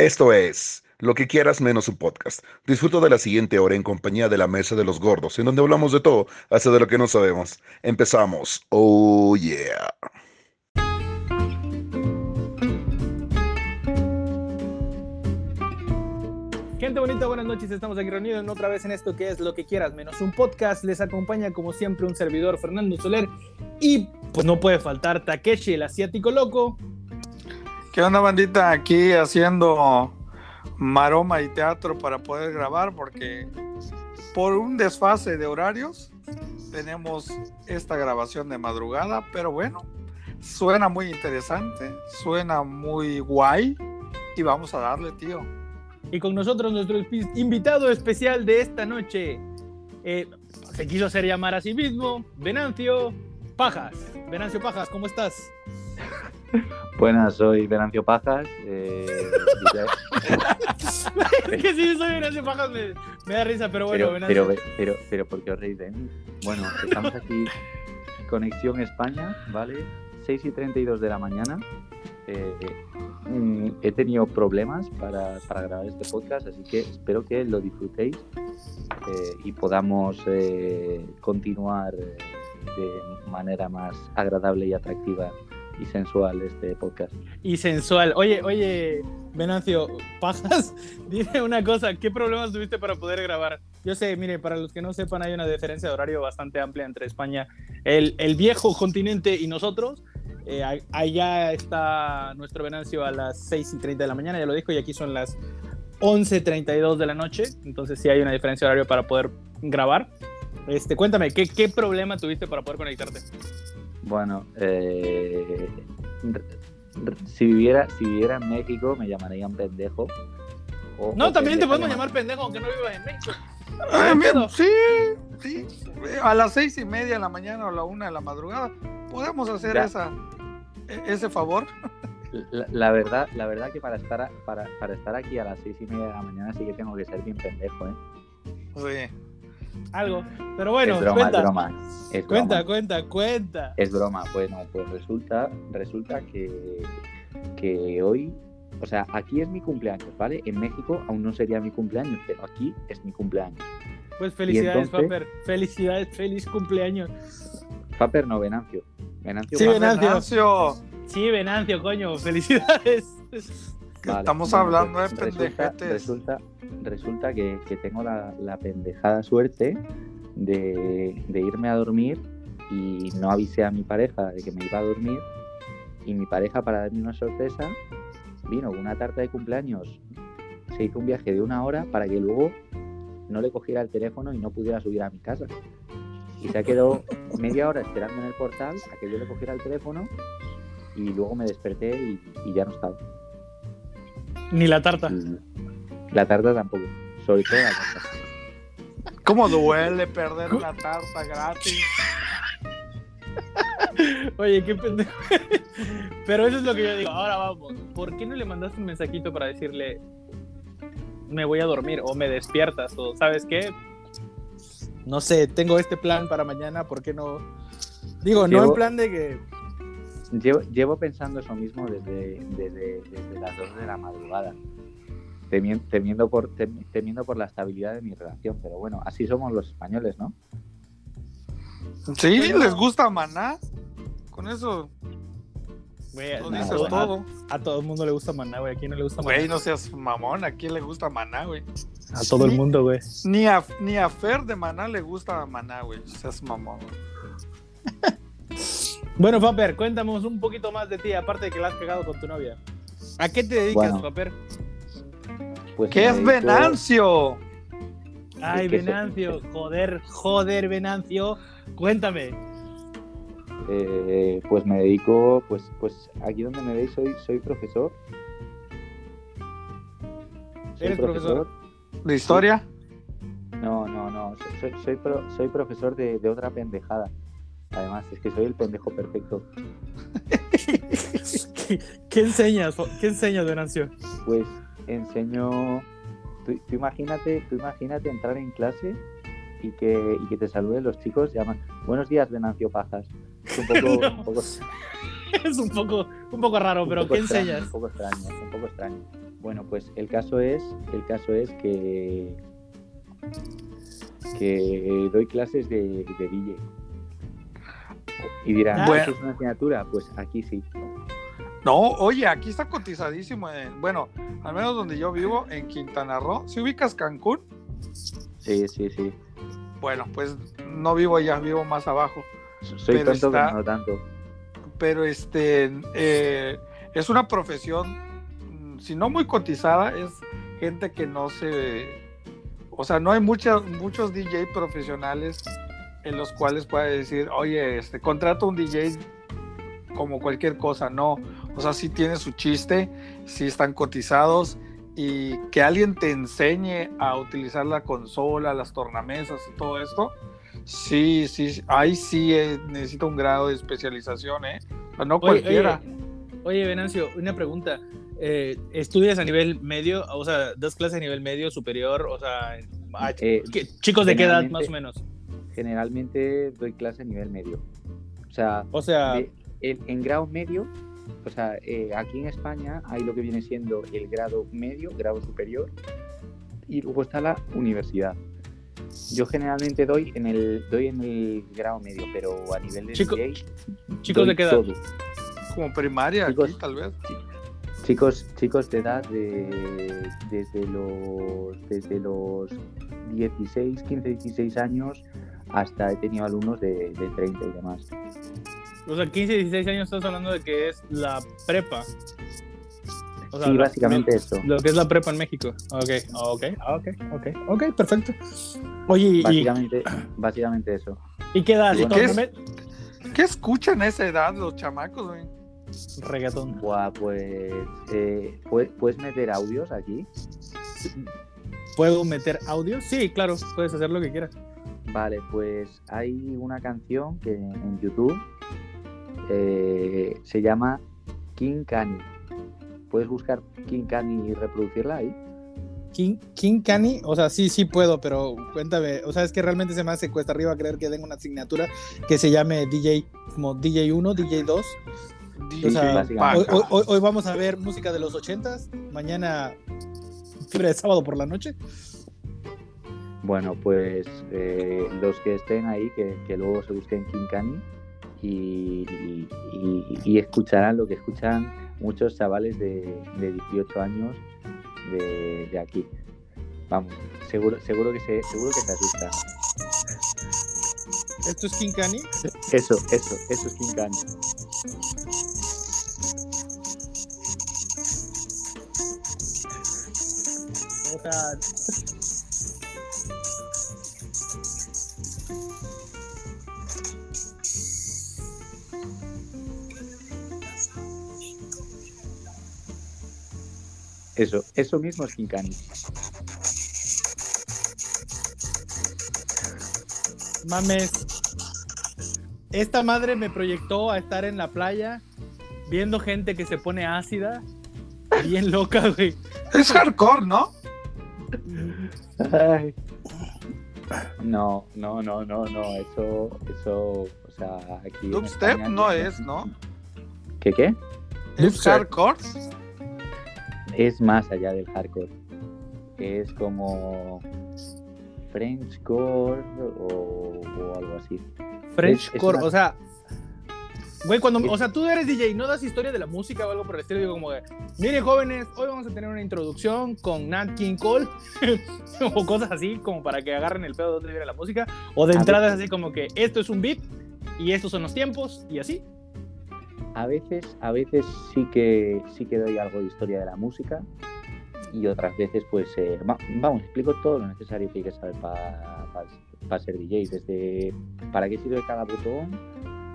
Esto es Lo que quieras menos un podcast. Disfruto de la siguiente hora en compañía de la Mesa de los Gordos, en donde hablamos de todo, hasta de lo que no sabemos. Empezamos. Oh yeah. Gente bonita, buenas noches. Estamos aquí reunidos otra vez en esto que es Lo que quieras menos un podcast. Les acompaña como siempre un servidor Fernando Soler y pues no puede faltar Takeshi, el asiático loco. ¿Qué onda, bandita? Aquí haciendo maroma y teatro para poder grabar porque por un desfase de horarios tenemos esta grabación de madrugada, pero bueno, suena muy interesante, suena muy guay y vamos a darle, tío. Y con nosotros nuestro invitado especial de esta noche. eh, se quiso hacer llamar a sí mismo, Venancio Pajas. Venancio Pajas, ¿cómo estás? Buenas, soy Venancio Pajas. eh, es que sí, soy Venancio Pajas, me, me da risa, pero bueno, pero, Venancio. pero, pero, pero, ¿por qué os reís de mí? Bueno, estamos aquí, Conexión España, ¿vale? 6 y 32 de la mañana. eh, mm, he tenido problemas para, para grabar este podcast, así que espero que lo disfrutéis eh, y podamos eh, continuar eh, de manera más agradable y atractiva y sensual este podcast. y sensual. Oye, oye, Venancio, Pajas, dime una cosa, ¿qué problemas tuviste para poder grabar? Yo sé, mire, para los que no sepan, hay una diferencia de horario bastante amplia entre España, el, el viejo continente y nosotros. Eh, allá está nuestro Venancio a las 6 y 30 de la mañana, ya lo dijo, y aquí son las 11.32 de la noche, entonces sí hay una diferencia de horario para poder grabar. Este, cuéntame, ¿qué, qué problema tuviste para poder conectarte? Bueno, eh, si, viviera, si viviera en México me llamarían pendejo. o- No, o también te podemos llama- llamar pendejo aunque no vivas en México. Ay, ¿Qué mira, pedo? sí, sí, a las seis y media de la mañana o a la una de la madrugada, podemos hacer Ya. esa, e- ese favor. La, la verdad, la verdad que para estar, a- para, para estar aquí a las seis y media de la mañana sí que tengo que ser bien pendejo, ¿eh? Sí. Algo. Pero bueno, es broma, cuenta. es broma. Es Cuenta, broma. cuenta, cuenta. Es broma. Bueno, pues resulta, resulta que, que hoy, o sea, aquí es mi cumpleaños, ¿vale? En México aún no sería mi cumpleaños, pero aquí es mi cumpleaños. Pues felicidades, entonces? Paper. Felicidades, feliz cumpleaños. Paper no, Venancio. Venancio Sí. Venancio, Sí, Venancio, coño, felicidades. Que Vale, estamos bueno, hablando pues de resulta, pendejetes. resulta, resulta que, que tengo la, la pendejada suerte de, de irme a dormir y no avisé a mi pareja de que me iba a dormir y mi pareja para darme una sorpresa vino con una tarta de cumpleaños. Se hizo un viaje de una hora para que luego no le cogiera el teléfono y no pudiera subir a mi casa. Y se quedó media hora esperando en el portal a que yo le cogiera el teléfono y luego me desperté y, y ya no estaba Ni la tarta. La tarta tampoco, sobre todo la tarta. ¿Cómo duele perder una tarta gratis? Oye, qué pendejo. Pero eso es lo que yo digo. Ahora vamos. ¿Por qué no le mandaste un mensajito para decirle me voy a dormir o me despiertas o sabes qué? No sé, tengo este plan para mañana, ¿por qué no? Digo, no en plan de que Llevo, llevo pensando eso mismo desde, desde, desde las 2 de la madrugada, temien- temiendo por, tem- temiendo por la estabilidad de mi relación. Pero bueno, así somos los españoles, ¿no? Sí, Pero- les gusta maná. Con eso Güey, no, dices bueno. todo. A todo el mundo le gusta maná, güey. ¿A quién no le gusta maná? Güey, no seas mamón. ¿A quién le gusta maná, güey? A todo el mundo, güey. Ni a, ni a Fer de maná le gusta maná, güey. Seas mamón. güey. Bueno, Paper, cuéntanos un poquito más de ti, aparte de que la has pegado con tu novia. ¿A qué te dedicas, Bueno. Paper? Pues ¿Qué es dedico- Venancio? Ay, que eso- Venancio, joder, joder, Venancio. Cuéntame. eh, pues me dedico, pues, pues aquí donde me veis soy, soy profesor. Soy ¿Eres profesor? ¿De historia? No, no, no. Soy, soy, pro- soy profesor de, de otra pendejada. Además, es que soy el pendejo perfecto. ¿Qué, qué enseñas? ¿Qué enseñas, Venancio? Pues enseño. Tú, tú imagínate, tú imagínate entrar en clase y que, y que te saluden los chicos, llaman Buenos días, Venancio Pajas. Es un poco, No. un poco, Es un poco, un poco raro, un pero poco ¿qué extraño, enseñas? Un poco extraño, un poco extraño. Bueno, pues el caso es, el caso es que que doy clases de, de DJ. Y dirán, Ah. ¿eso Bueno. es una asignatura? Pues aquí sí. No, oye, aquí está cotizadísimo. En, bueno, al menos donde yo vivo, en Quintana Roo. ¿Si ubicas Cancún? Sí, sí, sí. Bueno, pues no vivo allá, vivo más abajo. Soy Pero tonto, está- pero no tanto. Pero este eh, es una profesión, mm, si no muy cotizada, es gente que no se. O sea, no hay muchas, muchos DJ profesionales en los cuales puede decir, oye, este, contrato un DJ como cualquier cosa, no. O sea, sí tiene su chiste, sí están cotizados y que alguien te enseñe a utilizar la consola, las tornamesas y todo esto, sí, sí, ahí sí eh, necesita un grado de especialización, ¿eh? O sea, no Oye, cualquiera. Oye, Venancio, una pregunta. Eh, ¿Estudias a nivel medio? O sea, ¿das clases a nivel medio, superior? O sea, Eh, ¿qué- chicos de qué edad más o menos? Generalmente doy clase a nivel medio. O sea, O sea, de- en, en grado medio, o sea, eh, aquí en España hay lo que viene siendo el grado medio, grado superior, y luego está la universidad. Yo generalmente doy en el doy en el grado medio, pero a nivel de Chico- DJ, chicos de qué edad. todo. Como primaria aquí, tal vez. Chicos, chicos de edad de desde los desde los 16, 15, 16 años hasta he tenido alumnos de, de 30 y demás. O sea, 15, 16 años estás hablando de que es la prepa. O sea, sí, básicamente eso. Lo que es la prepa en México. Ok, ok, ok, ok, ok, perfecto. Oye, ¿y, Básicamente, básicamente eso. ¿y qué? ¿Y qué es? Torname- ¿Qué escuchan a esa edad los chamacos, güey? Reggaetón. Buah, pues eh, ¿puedes, puedes meter audios aquí. ¿Puedo meter audio? Sí, claro, puedes hacer lo que quieras. Vale, pues hay una canción que en YouTube eh, se llama King Kanye. ¿Puedes buscar King Kanye y reproducirla ahí? King, King Cani, o sea, sí, sí puedo, pero cuéntame, o sea, es que realmente se me hace cuesta arriba creer que den una asignatura que se llame DJ, como DJ 1, DJ 2. O sea, básicamente. hoy, hoy- hoy- hoy vamos a ver música de los 80s, mañana fiebre de sábado por la noche. Bueno, pues eh, los que estén ahí, que, que luego se busquen King Kanye y, y- y- y escucharán lo que escuchan muchos chavales de, de 18 años de, de aquí. Vamos, seguro, seguro que se, seguro que se asustan. Esto es King Cani. Eso, eso, eso es. O sea, Eso, mismo es King Kanye. mames. Esta madre me proyectó a estar en la playa viendo gente que se pone ácida, bien loca, güey. Es hardcore, ¿no? No, no, no, no, no, eso, eso, o sea, aquí. en Dubstep España- no es, ¿no? ¿Qué qué? Es hardcore. Es más allá del hardcore. Es como Frenchcore o, o algo así. French Es- es core, una- o sea. Güey, cuando, o sea, tú eres DJ, no das historia de la música o algo por el estilo, digo como de, miren jóvenes, hoy vamos a tener una introducción con Nat King Cole o cosas así como para que agarren el pedo de dónde viene la música, o de entrada es así como que esto es un beat y estos son los tiempos y así. A veces, a veces sí que sí que doy algo de historia de la música y otras veces pues eh, va- vamos, explico todo lo necesario que hay que saber para ser DJ, desde para qué sirve cada botón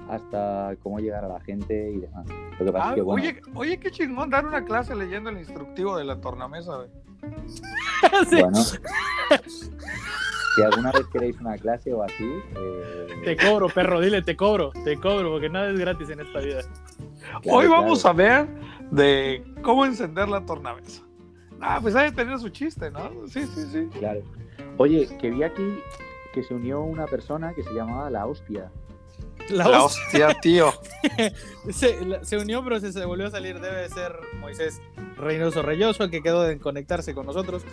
hasta cómo llegar a la gente y demás. Lo que pasa Ah, es que bueno, oye, oye, qué chingón dar una clase leyendo el instructivo de la tornamesa. Sí. bueno, si alguna vez queréis una clase o así, eh, Te cobro, perro, dile, te cobro, te cobro, porque nada es gratis en esta vida. claro, Hoy vamos claro. a ver de cómo encender la tornamesa. Ah, pues hay que tener su chiste, ¿no? Sí, sí, sí. Claro. Oye, que vi aquí que se unió una persona que se llamaba La Hostia. La La hostia. hostia, tío. se, la- se unió, pero se, se volvió a salir. Debe de ser Moisés Reynoso Reyoso, que quedó de conectarse con nosotros.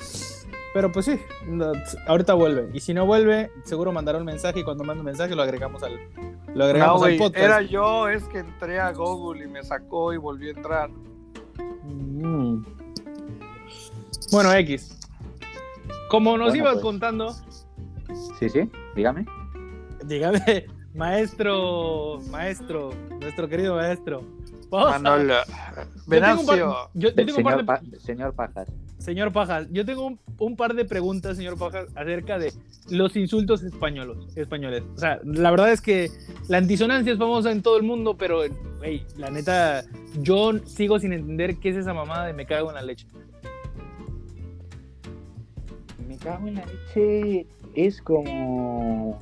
Pero pues sí, no, ahorita vuelve. Y si no vuelve, seguro mandará un mensaje. Y cuando mande un mensaje, lo agregamos al, lo No, agregamos al podcast. era yo, es que entré a Google y me sacó y volví a entrar. Mm. Bueno, X. Como nos Bueno, ibas pues. contando, Sí, sí, dígame. dígame, maestro, maestro, nuestro querido maestro. Yo tengo un par- Venancio, yo- yo tengo un par señor, de- Pa- señor Pajas. Señor Pajas, yo tengo un, un par de preguntas, señor Pajas, acerca de los insultos españoles. españoles. O sea, la verdad es que la antisonancia es famosa en todo el mundo, pero, güey, la neta, yo sigo sin entender qué es esa mamada de me cago en la leche. Me cago en la leche. Es como.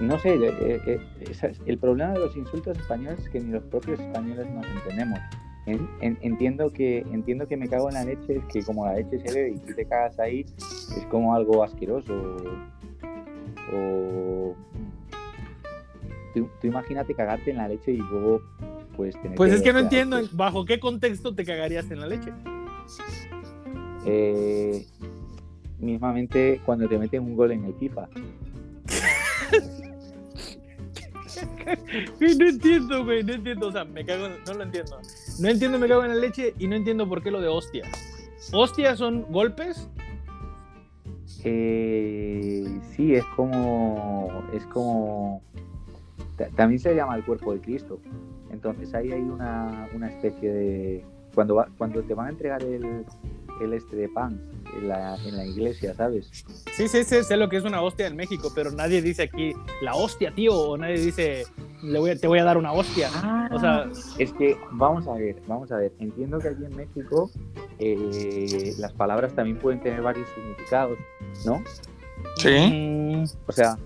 No sé, eh, eh, esa- el problema de los insultos españoles es que ni los propios españoles nos entendemos. En- en- entiendo, que, entiendo que me cago en la leche, es que como la leche se bebe y tú te cagas ahí, es como algo asqueroso. O. Tú, tú imagínate cagarte en la leche y luego, pues tener Pues es que no entiendo pues, bajo qué contexto te cagarías en la leche. Eh, mismamente cuando te meten un gol en el FIFA. No entiendo, güey, no entiendo. O sea, me cago, no lo entiendo. No entiendo, me cago en la leche y no entiendo por qué lo de hostia. ¿Hostias son golpes? Eh, sí, es como. Es como. ta- También se llama el cuerpo de Cristo. Entonces ahí hay una, una especie de. Cuando, va- cuando te van a entregar el, el este de pan en la, en la iglesia, ¿sabes? Sí, sí, sí, sé lo que es una hostia en México, pero nadie dice aquí la hostia, tío, o nadie dice Le voy a- te voy a dar una hostia. O sea, Es que, vamos a ver, vamos a ver. Entiendo que aquí en México eh, las palabras también pueden tener varios significados, ¿no? Sí. O sea.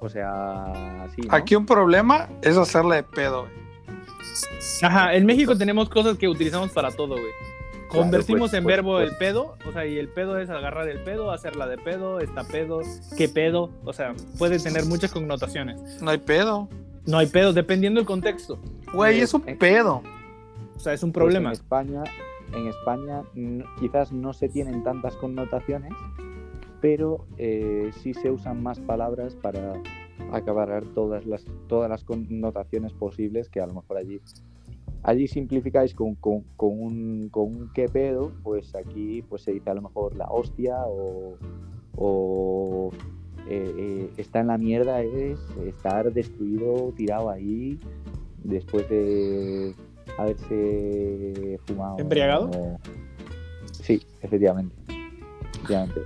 O sea, sí. ¿no? Aquí un problema es hacerle de pedo. güey. Ajá, en México tenemos cosas que utilizamos para todo, güey. Convertimos pues, en pues, verbo pues. el pedo, o sea, y el pedo es agarrar el pedo, hacerla de pedo, está pedo, qué pedo, o sea, puede tener muchas connotaciones. No hay pedo. No hay pedo, dependiendo del contexto, Güey, es un pedo. o sea, es un Pues problema. en España, en España quizás no se tienen tantas connotaciones, pero eh, sí se usan más palabras para acabar todas las, todas las connotaciones posibles que a lo mejor allí. Allí simplificáis con, con, con un, con un qué pedo, pues aquí pues se dice a lo mejor la hostia o, o eh, eh, está en la mierda es estar destruido, tirado ahí, después de haberse fumado. ¿Embriagado? o- Sí, efectivamente. efectivamente.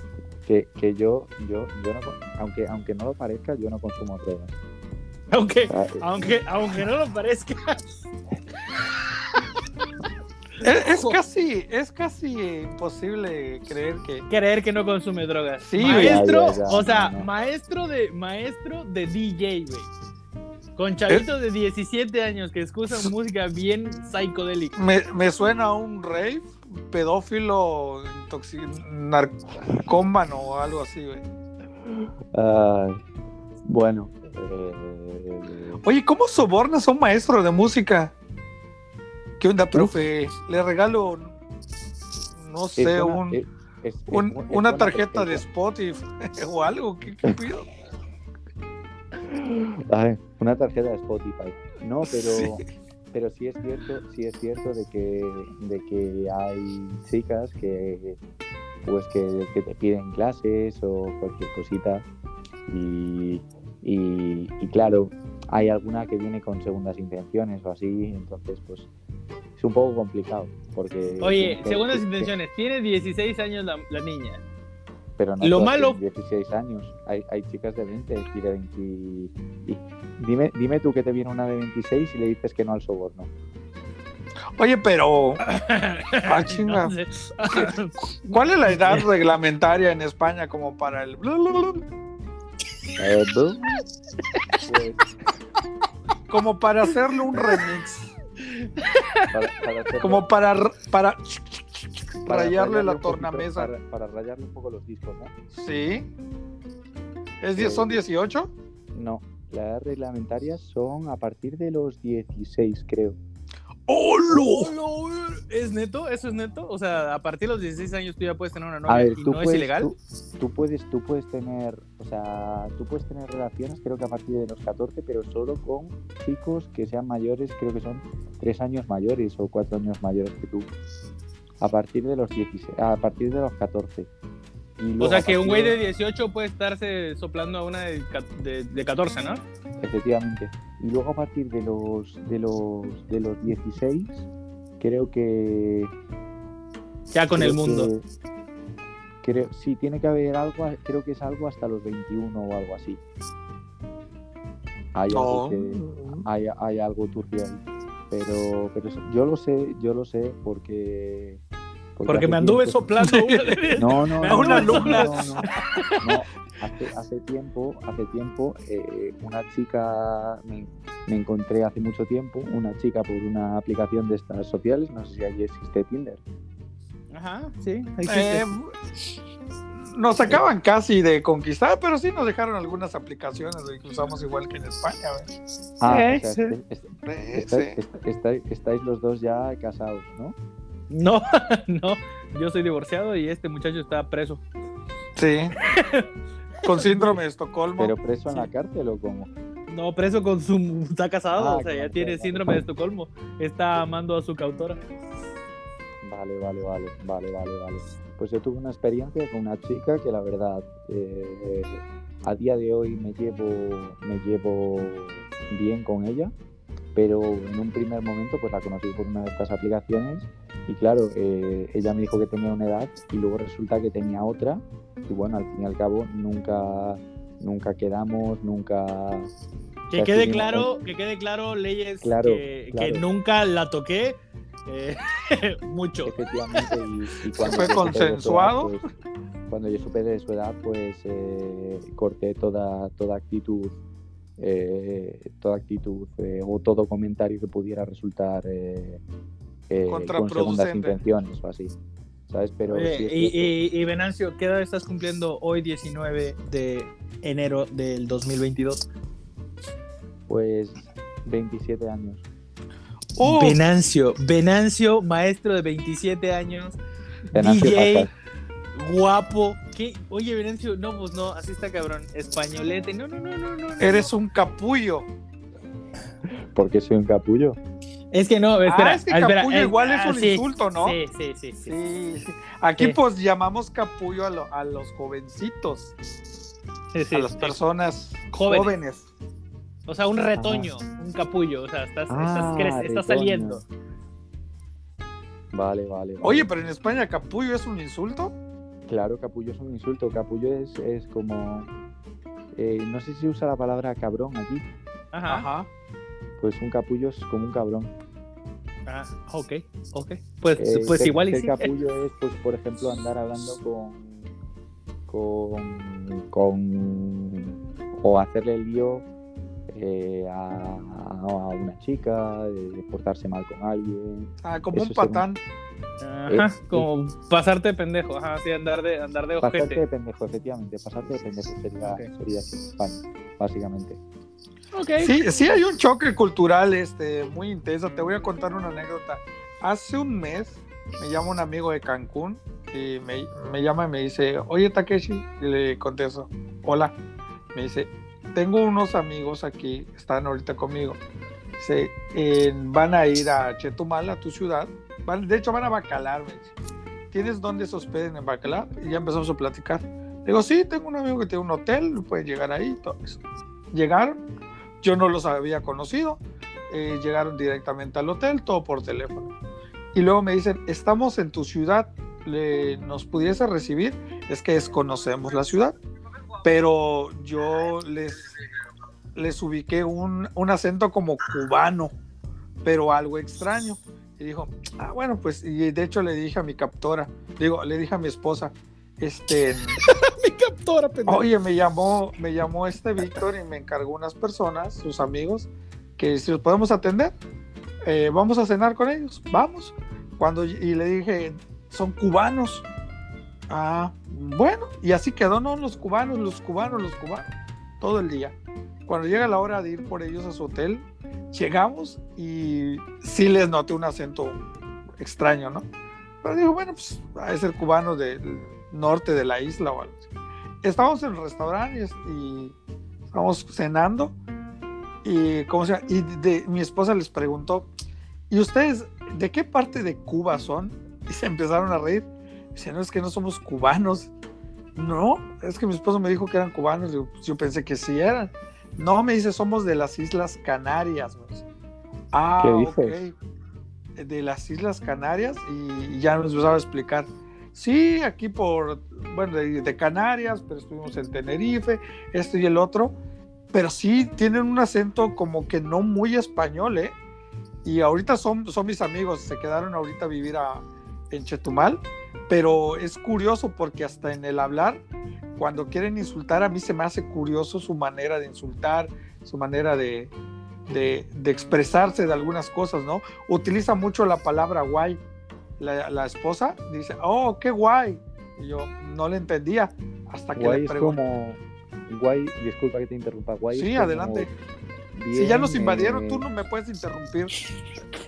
Que, que yo, yo, yo no, aunque, aunque no lo parezca, yo no consumo drogas. Aunque, sea, eh, aunque, aunque no lo parezca, Es, es casi, es casi imposible creer que. creer que no consume drogas. Sí, güey. maestro, Ya, ya, ya, o sea, no, no. maestro de maestro de DJ, güey. Con chavitos de 17 años que escuchan música bien psicodélica. Me, me suena a un rave, pedófilo, narcómano o algo así, güey. ay, bueno. eh, Oye, ¿cómo sobornas a un maestro de música? ¿Qué onda, profe? Le regalo, no es sé, una- un, es- es- un- es- es una tarjeta de. Spotify o algo. ¿Qué, qué pido? Ay, una tarjeta de Spotify. No, pero, Sí. pero sí es cierto, sí es cierto de que, de que hay chicas que pues que, que te piden clases o cualquier cosita y, y, y claro, hay alguna que viene con segundas intenciones o así, entonces pues es un poco complicado porque Oye, que- segundas que- intenciones, tiene 16 años la, la niña. Pero no Lo malo- tienen 16 años. Hay, hay chicas de 20 y de 20. y- dime, dime tú que te viene una de 26 y le dices que no al soborno. Oye, pero Ah, chinga. No sé. ¿cuál es la edad reglamentaria en España como para el... Eh. Pues, como para hacerle un remix? para, para hacer- Como para... para para rayarle la poquito- tornamesa. Para, para rayarle un poco los discos, ¿no? Sí. ¿Es die- ¿Son 18? No, las reglamentarias son a partir de los 16, creo. ¡Holo! ¿Es neto? ¿Eso es neto? O sea, a partir de los 16 años tú ya puedes tener una novia ver, y tú no es puedes, ilegal. Tú, tú puedes, tú puedes tener, o sea, tú puedes tener relaciones, creo que a partir de los 14, pero solo con chicos que sean mayores, creo que son 3 años mayores o 4 años mayores que tú. A partir de los 16, a partir de los 14. Y luego O sea, que un güey de 18 puede estarse soplando a una de, de, de 14, ¿no? Efectivamente. Y luego a partir de los de los de los 16, creo que Ya con el mundo. que- creo, sí, tiene que haber algo, creo que es algo hasta los 21 o algo así. Hay algo No. que hay, hay algo turbio ahí. Pero, pero yo lo sé, yo lo sé porque Porque me anduve tiempo- soplando una de- No, no, no, hago una no, alumna. no, no, no. Hace, hace tiempo, hace tiempo, eh, una chica me, me encontré hace mucho tiempo, una chica por una aplicación de estas sociales, no sé si allí existe Tinder. Ajá, sí. existe. Eh, nos acaban casi de conquistar, pero sí nos dejaron algunas aplicaciones que usamos igual que en España. Ah, Sí, o sea, sí. est- est- Sí, estáis, sí. est- estáis- estáis los dos ya casados, ¿no? No, no. Yo soy divorciado y este muchacho está preso. Sí. Con síndrome de Estocolmo. Pero preso en la cárcel o cómo? No, preso con su. Está casado, Ah, o sea, ya tiene síndrome de Estocolmo. Está amando a su cautora. Vale, vale, vale, vale, vale, vale. Pues yo tuve una experiencia con una chica que la verdad eh, a día de hoy me llevo, me llevo bien con ella, pero en un primer momento pues la conocí por una de estas aplicaciones y claro, eh, ella me dijo que tenía una edad y luego resulta que tenía otra y bueno, al fin y al cabo nunca, nunca quedamos, nunca... Que quede claro, que quede claro, leyes Claro, que, nunca la toqué eh, mucho. Efectivamente, y, y cuando ¿Fue yo supe de su edad, consensuado? pues, cuando yo supe de su edad, pues eh, corté toda, toda actitud, eh, toda actitud eh, o todo comentario que pudiera resultar eh, con segundas Contraproducente. intenciones o así. ¿Sabes? Pero Oye, sí y, y, y Venancio, ¿qué edad estás cumpliendo hoy 19 de enero del 2022? pues 27 años. Uh, Venancio, Venancio, maestro de 27 años, Venancio DJ, Pajas. guapo. ¿Qué? Oye, Venancio, no, pues no, así está cabrón. Españolete, no, no, no, no, no. no. eres un capullo. porque soy un capullo. Es que no, espera. ah, es que espera, capullo igual es ah, un sí, insulto, ¿no? Sí, sí, sí, sí. Sí. Aquí Sí. pues llamamos capullo a, lo- a los jovencitos, sí, sí, a las sí. personas Jóvenes. jóvenes. O sea, un retoño, un capullo. O sea, estás, Ah, estás, estás saliendo. Vale, vale. vale. Oye, pero en España capullo es un insulto. Claro, capullo es un insulto. Capullo es, es como. eh, no sé si usa la palabra cabrón aquí. Ajá. Ajá. Pues un capullo es como un cabrón. Ah, ok, ok. Pues, Eh, pues igual y sí. capullo es, pues, por ejemplo, andar hablando con, con, con o hacerle el lío eh, a, a una chica, eh, portarse mal con alguien. Ah, como Eso un patán. Ajá, como pasarte de pendejo, ajá, sí, andar de, andar de Pasarte ojete. de pendejo, efectivamente. Pasarte de pendejo sería, Ok. sería así España, básicamente. Ok. Sí, sí hay un choque cultural este, muy intenso. Te voy a contar una anécdota. Hace un mes me llama un amigo de Cancún y me, me llama y me dice, oye Takeshi, y le contesto, hola. Me dice, tengo unos amigos aquí, están ahorita conmigo. "Eh, van a ir a Chetumal, a tu ciudad. De hecho, van a Bacalar. Me dice. ¿Tienes dónde se hospeden en Bacalar? Y ya empezamos a platicar. Le digo, sí, tengo un amigo que tiene un hotel, puede llegar ahí. Todo eso. Llegaron, yo no los había conocido. eh, llegaron directamente al hotel, todo por teléfono. Y luego me dicen, estamos en tu ciudad, ¿nos pudiese recibir? Es que desconocemos la ciudad. Pero yo les, les ubiqué un, un acento como cubano, pero algo extraño. Y dijo, ah, bueno, pues, y de hecho le dije a mi captora, digo, le dije a mi esposa, este, Mi captora, pendejo. Oye, me llamó, me llamó este Víctor y me encargó unas personas, sus amigos, que si los podemos atender, eh, vamos a cenar con ellos, vamos. Cuando y le dije, son cubanos. Ah, bueno, y así quedó, no, los cubanos, los cubanos, los cubanos, todo el día. cuando llega la hora de ir por ellos a su hotel, llegamos y sí les noté un acento extraño, ¿no? Pero digo, bueno, pues a ser cubano del norte de la isla o algo así. Estábamos en el restaurante y, estábamos cenando y, ¿cómo se llama? y de, mi esposa les preguntó, ¿y ustedes de qué parte de Cuba son? Y se empezaron a reír. Dice, no, es que no somos cubanos. No, es que mi esposo me dijo que eran cubanos. Yo, yo pensé que sí eran. No, me dice, somos de las Islas Canarias. Ah, ¿Qué dices? ok. De las Islas Canarias y, y ya nos empezaba a explicar. Sí, aquí por, bueno, de, de Canarias, pero estuvimos en Tenerife, esto y el otro. Pero sí tienen un acento como que no muy español, ¿eh? Y ahorita son, son mis amigos, se quedaron ahorita a vivir a, en Chetumal, pero es curioso porque hasta en el hablar, cuando quieren insultar, a mí se me hace curioso su manera de insultar, su manera de, de, de expresarse de algunas cosas, ¿no? Utiliza mucho la palabra guay. La, la, esposa dice, oh, qué guay. Y yo no le entendía hasta que Guay le es pregunté. como. Guay, disculpa que te interrumpa. Guay es Sí, adelante. bien, Si ya nos invadieron, eh, tú no me puedes interrumpir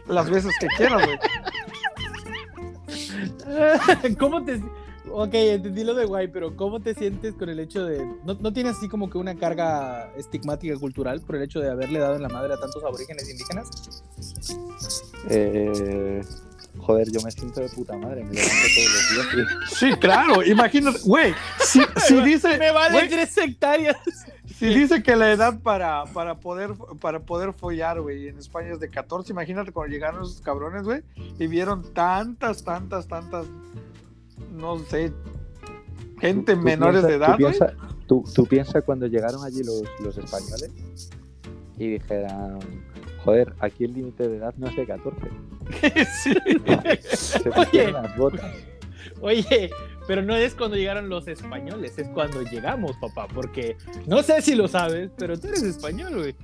las veces que quieras, güey. ¿Cómo te.? Ok, entendí lo de guay, pero ¿cómo te sientes con el hecho de. ¿No, no tienes así como que una carga estigmática cultural por el hecho de haberle dado en la madre a tantos aborígenes indígenas? eh, joder, yo me siento de puta madre. Me levanto todos los días y- Sí, claro, imagínate, güey, si, si dice, Me vale güey, tres hectáreas. si dice que la edad para, para, poder, para poder follar, güey, en España es de 14, imagínate cuando llegaron esos cabrones, güey, y vieron tantas, tantas, tantas, no sé, gente Tú- tú menores piensa- de edad, Tú güey. piensas tú, tú piensa cuando llegaron allí los, los españoles y dijeran, joder, aquí el límite de edad no es de 14. Sí. Se Oye. las botas. Oye, pero no es cuando llegaron los españoles, es cuando llegamos, papá, porque no sé si lo sabes, pero tú eres español, güey.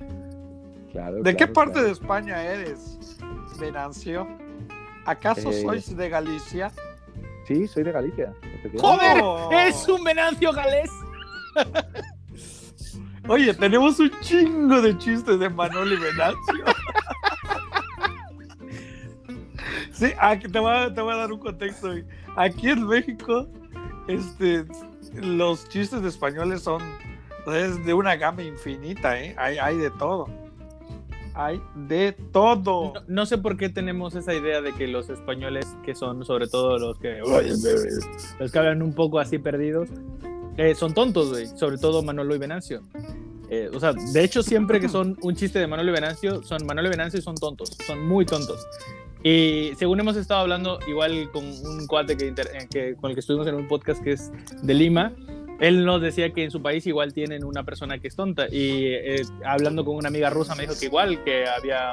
Claro, ¿De qué claro, parte claro. de España eres, Venancio? ¿Acaso Eh, sois de Galicia? Sí, soy de Galicia. ¡Joder! ¡Es un venancio galés! Oye, tenemos un chingo de chistes de Manolo y Venancio. Sí, aquí te voy, a, te voy a dar un contexto. Aquí en México, este, los chistes de españoles son es de una gama infinita, ¿eh? Hay, hay de todo. Hay de todo. No, no sé por qué tenemos esa idea de que los españoles, que son sobre todo los que, los que hablan un poco así perdidos, eh, son tontos, güey. Sobre todo Manolo y Venancio. Eh, o sea, de hecho, siempre que son un chiste de Manolo y Venancio, son Manolo y Venancio y son tontos, son muy tontos. Y según hemos estado hablando, igual con un cuate que, eh, que- con el que estuvimos en un podcast que es de Lima, él nos decía que en su país igual tienen una persona que es tonta. Y eh, hablando con una amiga rusa me dijo que igual, que había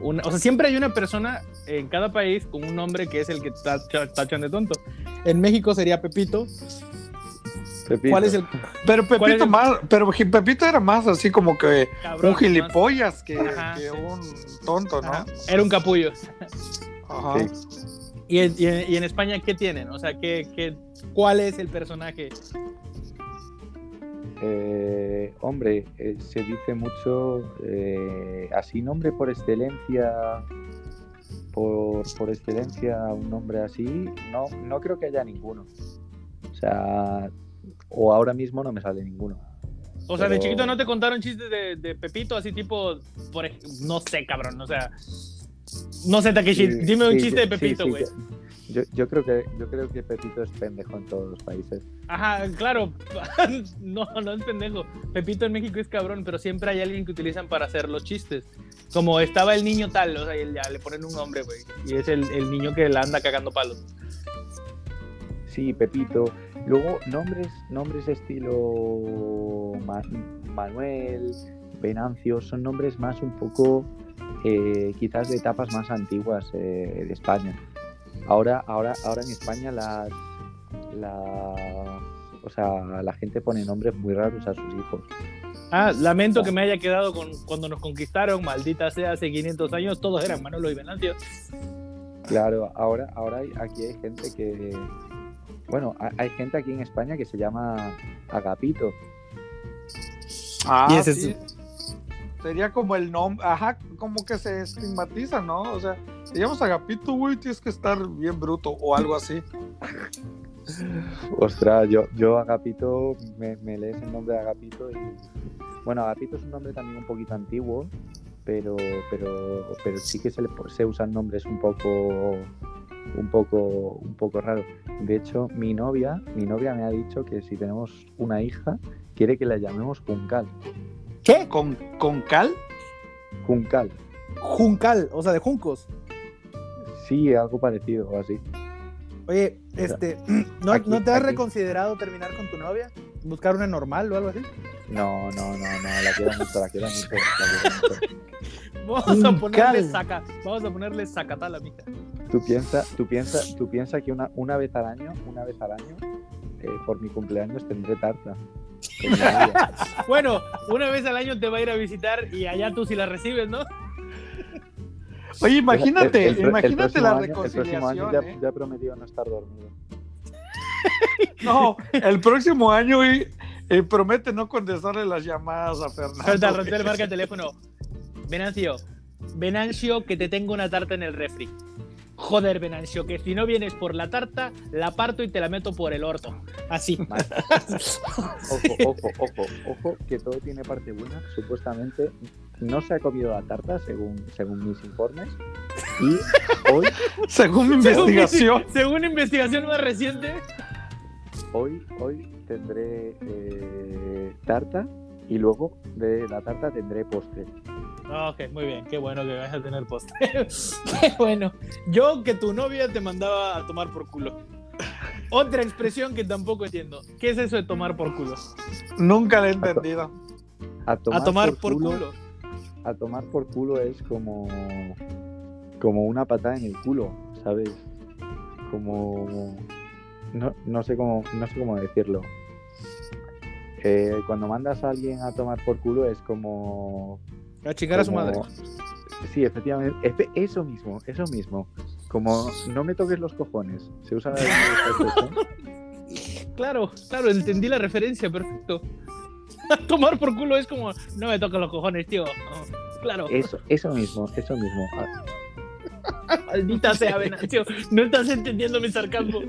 una, o sea, siempre hay una persona en cada país con un nombre que es el que tacha- tachan de tonto. En México sería Pepito. Pepito. ¿Cuál es el Pero ¿Cuál es Pepito el- más, pero Pepito era más así como que cabrón? un gilipollas que, Ajá, que sí. un tonto, ¿no? Ajá, Era un capullo. Ajá. Sí. ¿Y en, y en- y en España qué tienen? O sea, ¿qué, qué, ¿cuál es el personaje? Eh, hombre, eh, se dice mucho eh, así nombre por excelencia, por, por excelencia un nombre así, no, no creo que haya ninguno. O sea, o ahora mismo no me sale ninguno. O sea, de Pero- chiquito no te contaron chistes de, de Pepito, así tipo, por ej- no sé, cabrón, o sea, no sé, Takeshi, Sí, dime un sí, chiste de Pepito, güey. Yo, yo creo que yo creo que Pepito es pendejo en todos los países. Ajá, claro, no, no es pendejo. Pepito en México es cabrón, pero siempre hay alguien que utilizan para hacer los chistes. Como estaba el niño tal, o sea, y ya le ponen un nombre, güey, y es el, el niño que la anda cagando palos. Sí, Pepito. Luego nombres, nombres estilo Ma- Manuel, Venancio, son nombres más un poco eh, quizás de etapas más antiguas eh, de España. Ahora, ahora, ahora en España las, las- o sea, la gente pone nombres muy raros a sus hijos. Ah, lamento que me haya quedado con cuando nos conquistaron, maldita sea, hace 500 años, todos eran Manolo y Venancio. Claro, ahora, ahora aquí hay gente que, bueno, ha- hay gente aquí en España que se llama Agapito. Ah, Y ese sí. es- Sería como el nombre, ajá, como que se estigmatiza, ¿no? O sea, te llamas Agapito, güey, tienes que estar bien bruto o algo así. Ostras, yo, yo Agapito, me, me lees el nombre de Agapito y... Bueno, Agapito es un nombre también un poquito antiguo, pero, pero, pero sí que se, le, se usan nombres un poco un poco un poco raro. De hecho, mi novia, mi novia me ha dicho que si tenemos una hija, quiere que la llamemos Juncal. ¿Qué? ¿Con, con cal? Juncal. Juncal, o sea, de juncos. Sí, algo parecido o así. Oye, este, ¿no, aquí- ¿no te has aquí- reconsiderado terminar con tu novia? ¿Buscar una normal o algo así? No, no, no, no, la quiero mucho, la quiero mucho, la quiero mucho. Vamos a ponerle saca, vamos a ponerle sacatal a la mija. Tú piensas tú piensa, tú piensa que una, una vez al año, una vez al año, eh, por mi cumpleaños tendré tarta. Bueno, una vez al año te va a ir a visitar y allá tú si la recibes, ¿no? Oye, imagínate, El- el- el imagínate próximo la año- El próximo año reconciliación. ya, ¿eh? ya he prometido no estar dormido. No, el próximo año, güey, eh, promete no contestarle las llamadas a Fernando. Rotel, marca el teléfono. Venancio, Venancio, que te tengo una tarta en el refri. Joder, Venancio, que si no vienes por la tarta, la parto y te la meto por el orto. Así. Ojo, ojo, ojo, ojo, que todo tiene parte buena. Supuestamente no se ha comido la tarta, según, según mis informes. Y hoy, Según mi Según mi- investigación. Según investigación más reciente. hoy, hoy tendré eh, tarta y luego de la tarta tendré postre. Ah, Ok, muy bien, qué bueno que vas a tener postre. qué bueno. Yo que tu novia te mandaba a tomar por culo. Otra expresión que tampoco entiendo. ¿Qué es eso de tomar por culo? Nunca la he entendido. A tomar, a tomar por culo. A tomar por culo es como, como una patada en el culo, ¿sabes? Como no, no sé cómo no sé cómo decirlo. Eh, cuando mandas a alguien a tomar por culo es como A chingar a su madre. Sí, efectivamente, efe- eso mismo, eso mismo. Como no me toques los cojones. Se usa la. Claro, claro, entendí la referencia, perfecto. Tomar por culo es como, no me tocan los cojones, tío. Claro, Eso, eso mismo, eso mismo. Maldita sea, Venancio. No estás entendiendo mi sarcasmo.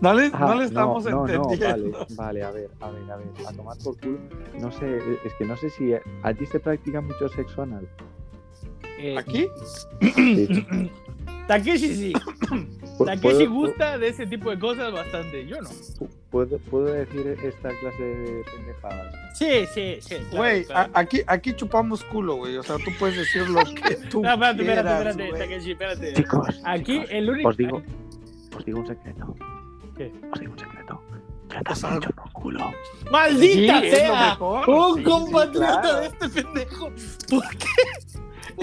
No le, Ah, no le estamos no, no, no, entendiendo. vale, vale, a ver, a ver, a ver, a tomar por culo. No sé, es que no sé si a ti se practica mucho sexo anal. Eh, ¿Aquí? Sí. Takeshi sí. Takeshi ¿puedo- gusta de ese tipo de cosas bastante. Yo no. pu- ¿Puedo, puedo decir esta clase de pendejadas? Sí, sí, sí. claro, Güey, claro. a- aquí, aquí chupamos culo, güey. O sea, tú puedes decir lo que tú No, espérate, espérate, quieras, espérate, güey. Takeshi, espérate. Chicos, Aquí chicos, el único. os digo, os digo un secreto. ¿Qué? Os digo un secreto. Yo O sea, también chupo culo. ¡Maldita Sí, sea! mejor, Un sí, compatriota claro. de este pendejo. ¿Por qué?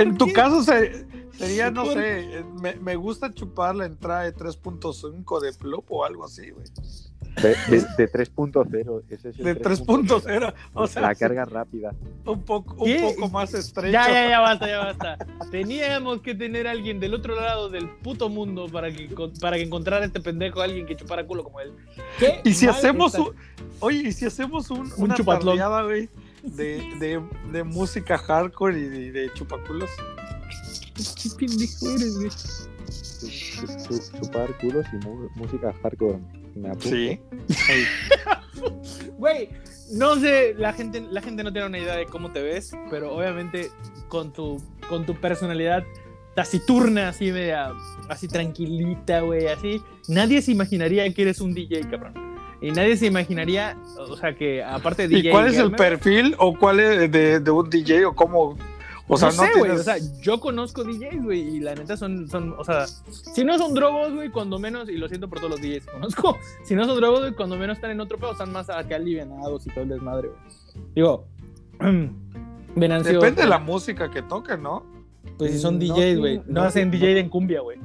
En ¿Por tu qué? caso se- sería, no ¿Por sé, me, me gusta chupar la entrada de 3.5 de plop o algo así, güey. De, de, de 3.0. Ese es el De 3.0, o sea, la carga rápida. un poco, un ¿Qué? poco más estrecho. Ya, ya, ya basta, ya basta. Teníamos que tener a alguien del otro lado del puto mundo para que, para que encontrara este pendejo a alguien que chupara culo como él. ¿Qué Y si mal hacemos está- un, oye, y si hacemos un, Un una chupatlón. güey, de, de, de música hardcore y de, de chupaculos. ¿Qué pendejo eres, güey? Chu- chu- Chupar culos y música hardcore. Me apunto. Sí. Güey, no sé, la gente, la gente no tiene una idea de cómo te ves, pero obviamente con tu, con tu personalidad taciturna, así media, así tranquilita, güey, así, nadie se imaginaría que eres un DJ, cabrón. Y nadie se imaginaría, o sea, que aparte de DJ. ¿Y cuál es el perfil o cuál es de, de un DJ o cómo? O sea, no, no, sé, güey. tienes- O sea, yo conozco DJs, güey, y la neta son, son, o sea, si no son drogos, güey, cuando menos, y lo siento por todos los DJs que conozco, si no son drogos, güey, cuando menos están en otro pedo, están más acá alivianados y todo el desmadre, güey. Digo, Venancio. Depende de la música que toquen, ¿no? Pues si son No DJs, güey, no, no hacen DJ en cumbia, güey.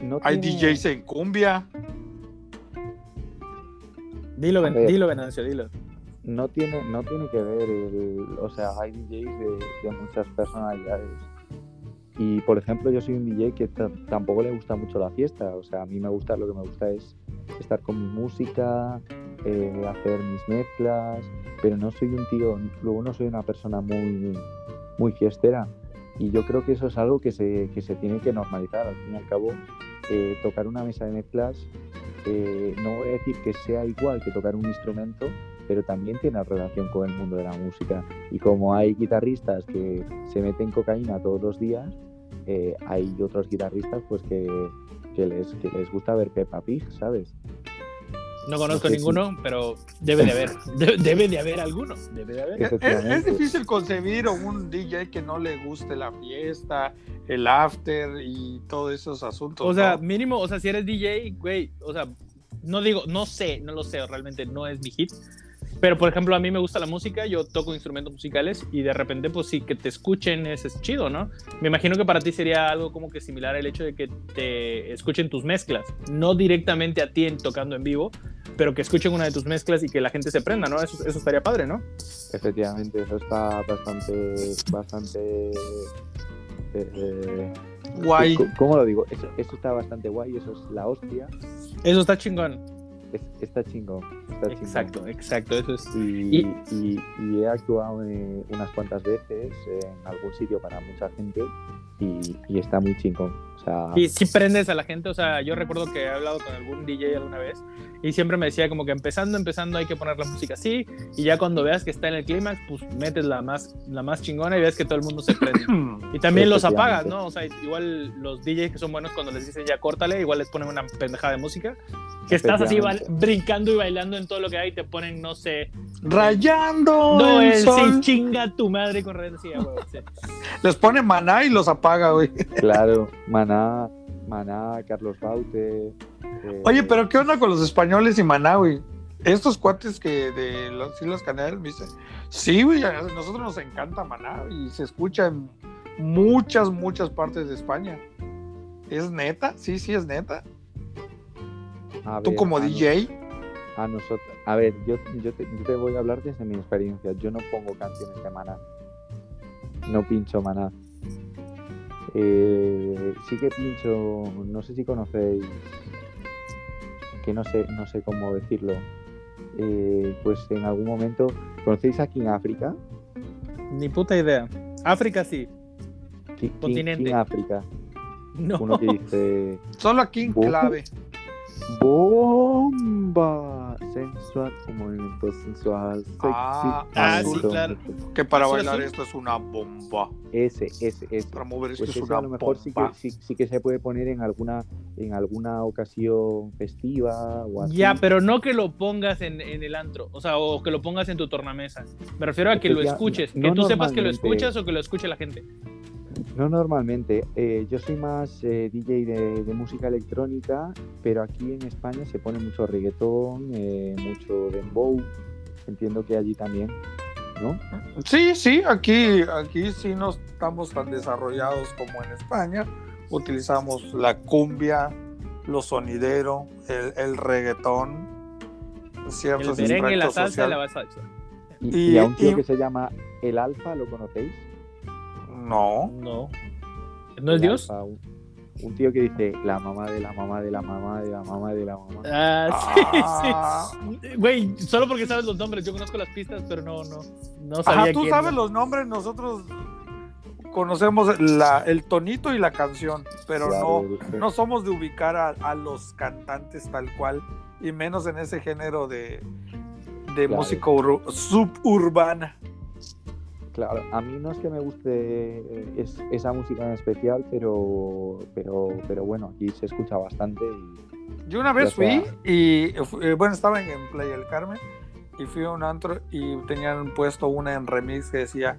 No Hay tiene- DJs en cumbia. Dilo, Ven- dilo, Venancio, dilo. No tiene, no tiene que ver o sea, hay DJs de, muchas personalidades. Y por ejemplo, yo soy un DJ que ta- tampoco le gusta mucho la fiesta. O sea, a mí me gusta, lo que me gusta es estar con mi música, eh, hacer mis mezclas, pero no soy un tío, luego no soy una persona muy, muy fiestera. Y yo creo que eso es algo que se, que se tiene que normalizar. Al fin y al cabo, eh, tocar una mesa de mezclas, eh, no voy a decir que sea igual que tocar un instrumento, pero también tiene relación con el mundo de la música. Y como hay guitarristas que se meten cocaína todos los días, eh, hay otros guitarristas pues que, que les, que les gusta ver Peppa Pig, ¿sabes? No conozco si- ninguno, pero debe de haber. Debe, debe de haber alguno. Debe de haber. Es, es- difícil concebir a un DJ que no le guste la fiesta, el after y todos esos asuntos. O sea, ¿no? mínimo, o sea, si eres DJ, güey, o sea, no digo, no sé, no lo sé, realmente no es mi hit. Pero, por ejemplo, a mí me gusta la música, yo toco instrumentos musicales y de repente, pues sí, que te escuchen es, es chido, ¿no? Me imagino que para ti sería algo como que similar el hecho de que te escuchen tus mezclas, no directamente a ti en- tocando en vivo, pero que escuchen una de tus mezclas y que la gente se prenda, ¿no? Eso, eso estaría padre, ¿no? Efectivamente, eso está bastante, bastante... eh, Guay. ¿cómo- ¿Cómo lo digo? Eso, eso está bastante guay, eso es la hostia. Eso está chingón. Es- está chingón. Está chingón. Exacto, exacto, eso es. Y, Y- y- y he actuado eh, unas cuantas veces en algún sitio para mucha gente y, y está muy chingón. O sea, Y si prendes a la gente, o sea, yo recuerdo que he hablado con algún DJ alguna vez y siempre me decía como que empezando, empezando hay que poner la música así y ya cuando veas que está en el clímax, pues metes la más, la más chingona y ves que todo el mundo se prende. Y también los apagas. ¿no? O sea, igual los DJs que son buenos cuando les dicen ya córtale, igual les ponen una pendejada de música. Que estás así brincando y bailando en todo lo que hay, te ponen, no sé, Rayando no, el el sol. sí, chinga tu madre con redes, sí, huevo, sí. Les pone maná y los apaga, güey. claro, Maná, Maná, Carlos Baute. eh, Oye, pero ¿qué onda con los españoles y maná, güey? Estos cuates que de las Islas Canarias me dicen, sí, güey, a nosotros nos encanta maná y se escucha en muchas, muchas partes de España. ¿Es neta? Sí, sí, es neta. a Tú ver, como a DJ. A nosotros, a ver, yo, yo, te, yo te voy a hablar desde mi experiencia. Yo no pongo canciones de Maná. No pincho Maná. Eh, sí que pincho, no sé si conocéis, que no sé, no sé cómo decirlo. Eh, pues en algún momento, ¿conocéis aquí en África? Ni puta idea. África sí. King, Continente. King África. No. Uno que dice Solo aquí en Bu- clave. Bomba sensual, un movimiento sensual, sexy. Ah, ah, sí, claro. Que para Sí, bailar sí. esto es una bomba. Ese, ese, ese. Para mover esto Pues es eso una a lo mejor sí que, bomba. sí, sí que se puede poner en alguna, en alguna ocasión festiva o así. Ya, pero no que lo pongas en, en el antro, o sea, o que lo pongas en tu tornamesa. Me refiero a que lo escuches, que no tú sepas que lo escuchas o que lo escuche la gente. No normalmente. eh, yo soy más eh, DJ de, de música electrónica, pero aquí en España se pone mucho reggaetón, eh, mucho dembow. Entiendo que allí también, ¿no? Sí, sí, aquí, aquí sí no estamos tan desarrollados como en España. Utilizamos la cumbia, lo sonidero, el, el reggaetón, El ciertos merengue, la salsa y la sociales. salsa. Y, Y- y a un tío y- que se llama El Alfa, ¿lo conocéis? No, No. ¿No es Dios? Un, un tío que dice la mamá de la mamá de la mamá de la mamá de la mamá. Ah, Ah. sí, sí. Güey, solo porque sabes los nombres, yo conozco las pistas, pero no, no, no sabía Ajá, tú quién, sabes ¿no? los nombres, nosotros conocemos la, el tonito y la canción, pero Claro, no, no somos de ubicar a, a los cantantes tal cual, y menos en ese género de, de Claro. música ur- suburbana. Claro, a mí no es que me guste eh, es- esa música en especial, pero, pero, pero bueno, aquí se escucha bastante y Yo una vez sea- fui y, eh, bueno, estaba en, en Playa del Carmen y fui a un antro y tenían puesto una en remix que decía,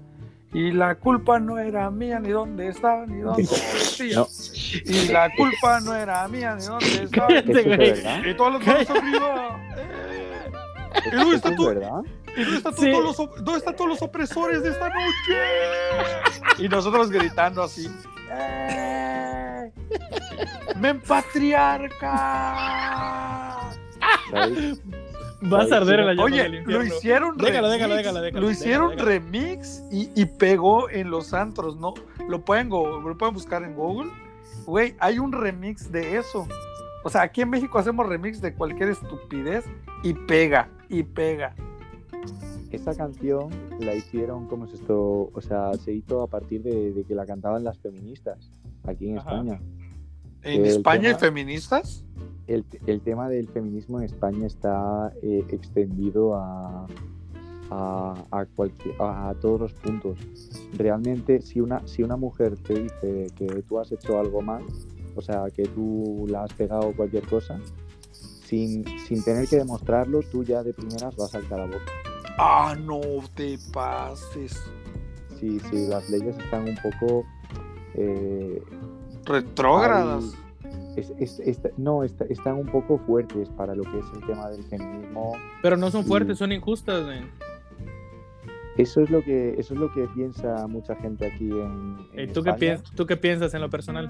y la culpa no era mía, ni dónde estaba, ni dónde. No. Y la culpa no era mía, ni dónde estaba. Cállate. Y todos los manos arriba. eh. ¿Y dónde ¿Eso es tu- verdad? ¿Y dónde están, Sí. todos los, dónde están todos los opresores de esta noche? Y nosotros gritando así. ¡Eh! ¡Men patriarca! Vas a arder en la llama Oye, del lo hicieron Déjalo, remix, déjalo, déjalo, déjalo, lo hicieron déjalo, déjalo. remix y, y pegó en los antros, ¿no? Lo pueden, go- lo pueden buscar en Google. Güey, hay un remix de eso. O sea, aquí en México hacemos remix de cualquier estupidez y pega. y pega. Esa canción la hicieron, ¿cómo es esto? O sea, se hizo a partir de, de que la cantaban las feministas aquí en Ajá. España. ¿En El España hay tema- feministas? El, el tema del feminismo en España está eh, extendido a, a, a, cualquier- a todos los puntos. Realmente, si una, si una mujer te dice que tú has hecho algo mal, o sea, que tú la has pegado cualquier cosa, sin, sin tener que demostrarlo, tú ya de primeras vas al calabozo. Ah, no te pases. Sí, sí, las leyes están un poco... eh, Retrógradas. es- es- está- no, está- están un poco fuertes para lo que es el tema del feminismo. Pero no son Sí. fuertes, son injustas, men. Eso es lo que, eso es lo que piensa mucha gente aquí en, en ¿Y tú qué, piensas, tú qué piensas en lo personal?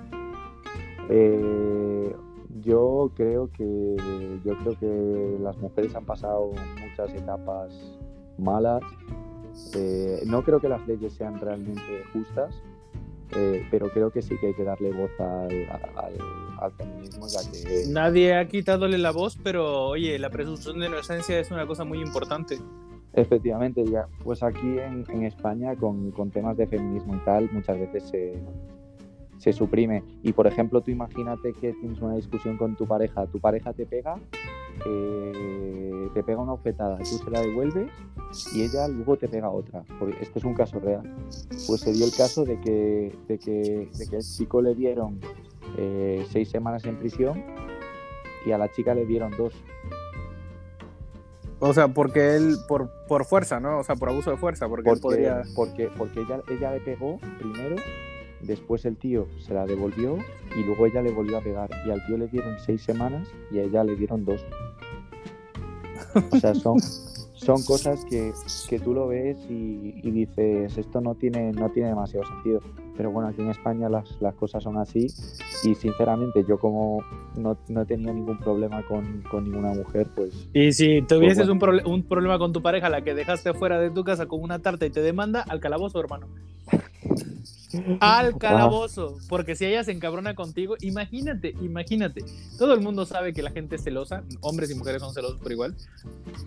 Eh, yo creo que yo creo que las mujeres han pasado muchas etapas malas. Eh, no creo que las leyes sean realmente justas, eh, pero creo que sí que hay que darle voz al, al, al feminismo, ya que Nadie ha quitadole la voz, pero oye, la presunción de inocencia es una cosa muy importante. Efectivamente, ya, pues aquí en, en España con, con temas de feminismo y tal muchas veces se, se suprime. Y por ejemplo, tú imagínate que tienes una discusión con tu pareja, tu pareja te pega, eh, te pega una ofetada, tú se la devuelves y ella luego te pega otra. Porque esto es un caso real. Pues se dio el caso de que, de que, de que el chico le dieron eh, seis semanas en prisión y a la chica le dieron dos. O sea, porque él, por, por fuerza, ¿no? O sea, por abuso de fuerza, porque, él porque, podría... porque, porque ella, ella le pegó primero, después el tío se la devolvió y luego ella le volvió a pegar. Y al tío le dieron seis semanas y a ella le dieron dos. O sea, son, son cosas que, que tú lo ves y, y dices, esto no tiene, no tiene demasiado sentido. Pero bueno, aquí en España las, las cosas son así y sinceramente yo como no, no he tenido ningún problema con, con ninguna mujer, pues Y si tuvieses bueno. un, un problema con tu pareja, la que dejaste fuera de tu casa con una tarta y te demanda, al calabozo, hermano. Al calabozo. Porque si ella se encabrona contigo, imagínate, imagínate. Todo el mundo sabe que la gente es celosa, hombres y mujeres son celosos por igual.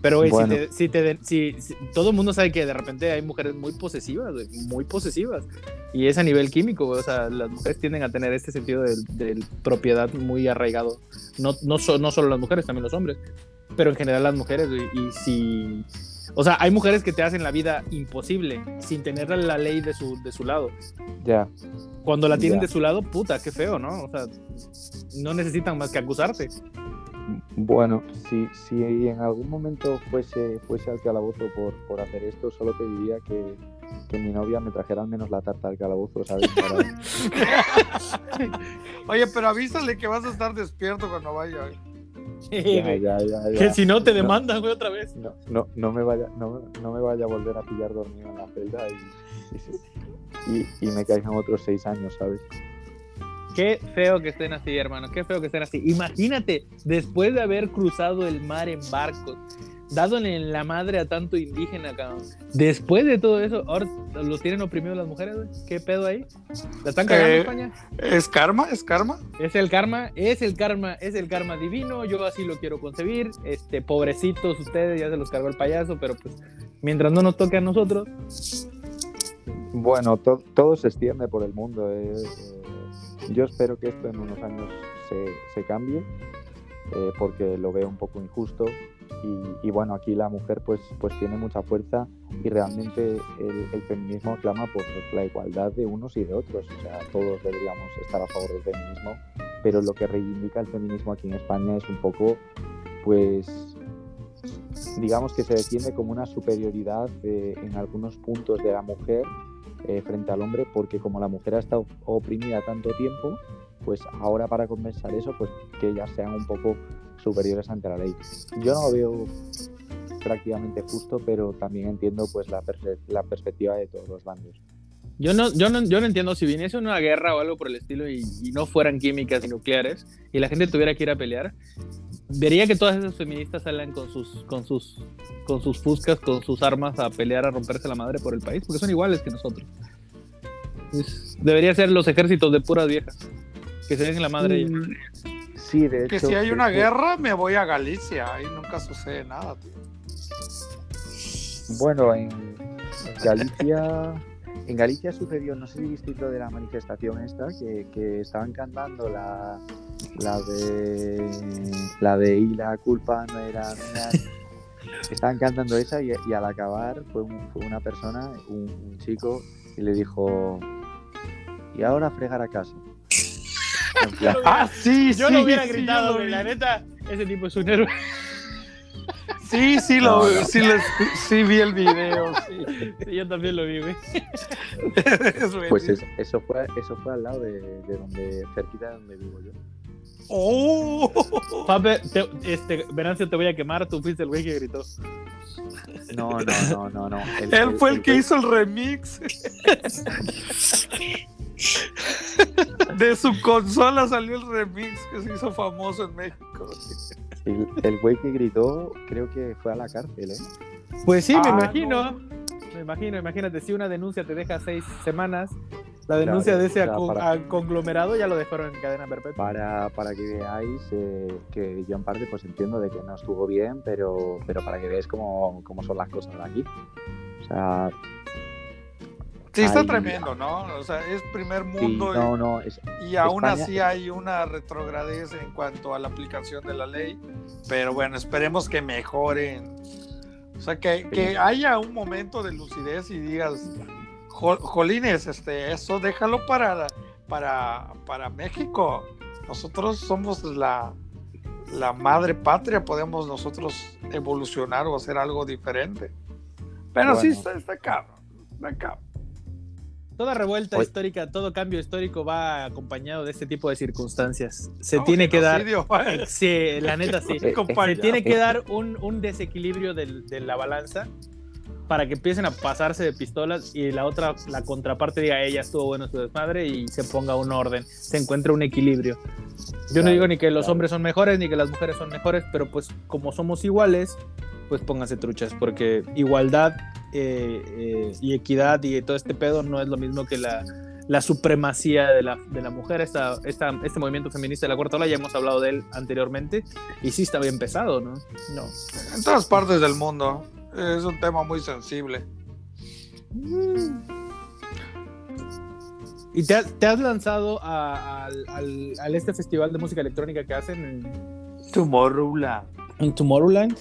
Pero Bueno. si te, si te de- si- si- todo el mundo sabe que de repente hay mujeres muy posesivas, muy posesivas. Y es a nivel químico, güey, o sea, las mujeres tienden a tener este sentido de, de propiedad muy arraigado. No, no, so- no solo las mujeres, también los hombres. Pero en general las mujeres, y si... O sea, hay mujeres que te hacen la vida imposible sin tener la ley de su, de su lado. ya. Cuando la tienen Ya. de su lado, puta, qué feo, ¿no? O sea, no necesitan más que acusarte. Bueno, si, si en algún momento fuese, fuese al calabozo por, por hacer esto, solo pediría que, que mi novia me trajera al menos la tarta al calabozo, ¿sabes? Para- Oye, pero avísale que vas a estar despierto cuando vaya. Ya, ya, ya, ya. Que si no te demandan, güey, otra vez. No, no, no me vaya, no, no me vaya a volver a pillar dormido en la celda y, y, y me caigan otros seis años, ¿sabes? Qué feo que estén así, hermano. Qué feo que estén así. Imagínate, después de haber cruzado el mar en barcos, dándole en la madre a tanto indígena, cabrón. Después de todo eso, ahora los tienen oprimidos las mujeres, güey. ¿Qué pedo ahí? ¿La están cagando Eh, España? ¿Es karma? ¿Es karma? Es el karma, es el karma, es el karma divino. Yo así lo quiero concebir. Este, pobrecitos ustedes, ya se los cargó el payaso, pero pues mientras no nos toque a nosotros, Bueno, to- todo se extiende por el mundo. eh, eh, yo espero que esto en unos años se, se cambie, eh, porque lo veo un poco injusto. Y, y bueno, aquí la mujer pues, pues tiene mucha fuerza y realmente el, el feminismo clama por la igualdad de unos y de otros. O sea, todos deberíamos estar a favor del feminismo, pero lo que reivindica el feminismo aquí en España es un poco, pues, digamos que se defiende como una superioridad eh, en algunos puntos de la mujer eh, frente al hombre, porque como la mujer ha estado oprimida tanto tiempo, pues ahora para compensar eso, pues que ellas sean un poco superiores ante la ley. Yo no lo veo prácticamente justo, pero también entiendo pues la, perse- la perspectiva de todos los bandos. Yo no, yo, no, yo no entiendo si viniese una guerra o algo por el estilo y, y no fueran químicas y nucleares y la gente tuviera que ir a pelear, vería que todas esas feministas salgan con sus, con sus, con sus fuscas, con sus armas a pelear, a romperse la madre por el país, porque son iguales que nosotros. Es- debería ser los ejércitos de puras viejas, que se den en la madre. ellas. Sí, de Que hecho, si hay una hecho- guerra, me voy a Galicia. Ahí nunca sucede nada, tío. Bueno, en Galicia, en Galicia sucedió, no sé si visteis lo de la manifestación esta, que, que estaban cantando la, la de la de y la culpa no era mía. Estaban cantando esa y, y al acabar fue, un- fue una persona, un, un chico, y le dijo y ahora fregar a casa. Plan, Ah, sí, Yo sí. no hubiera sí, gritado, yo lo la neta, ese tipo es un héroe. Sí, sí, lo, No, no. sí, lo escu- sí vi el video. Sí. Sí, yo también lo vi, güey. Es pues eso, eso fue eso fue al lado de, de donde cerquita de donde vivo yo. ¡Oh! Pape, te- este, Venancio, te voy a quemar, tú fuiste el güey que gritó. No, no, no, no, no. Él fue el que güey- hizo el remix. De su consola salió el remix que se hizo famoso en México. El, el güey que gritó, creo que fue a la cárcel, ¿eh? Pues sí, me Ah, imagino. no. Me imagino, imagínate, si una denuncia te deja seis semanas, la denuncia de ese para- conglomerado ya lo dejaron en cadena perpetua. Para, para que veáis eh, que yo en parte pues entiendo de que no estuvo bien, pero, pero para que veáis cómo, cómo son las cosas de aquí. O sea, Sí, está Ay. tremendo, ¿no? O sea, es primer sí, mundo y- no, no, es, y, aún España- así hay una retrogradez en cuanto a la aplicación de la ley. Pero bueno, esperemos que mejoren. O sea, que, que haya un momento de lucidez y digas, "Jo- Jolines, este, eso déjalo para, para, para México. Nosotros somos la, la madre patria, podemos nosotros evolucionar o hacer algo diferente. Pero sí, Bueno. está, está cabrón. Está cabrón. Toda revuelta histórica, todo cambio histórico va acompañado de este tipo de circunstancias. Se No, tiene que dar. Sí, la neta sí. Eh, Se Acompañado. tiene que dar un, un desequilibrio de la balanza para que empiecen a pasarse de pistolas y la otra, la contraparte diga, ella estuvo bueno su desmadre y se ponga un orden, se encuentre un equilibrio. Yo no digo ni que los claro. hombres son mejores ni que las mujeres son mejores, pero pues como somos iguales, pues pónganse truchas, porque igualdad eh, eh, y equidad y todo este pedo no es lo mismo que la, la supremacía de la, de la mujer, esta, esta, este movimiento feminista de la cuarta ola, ya hemos hablado de él anteriormente, y sí está bien pesado, ¿no? No. En todas partes del mundo. Es un tema muy sensible. ¿Y te, has- te has lanzado a, al, al- al este festival de música electrónica que hacen en, Tomorrowland. en Tomorrowland?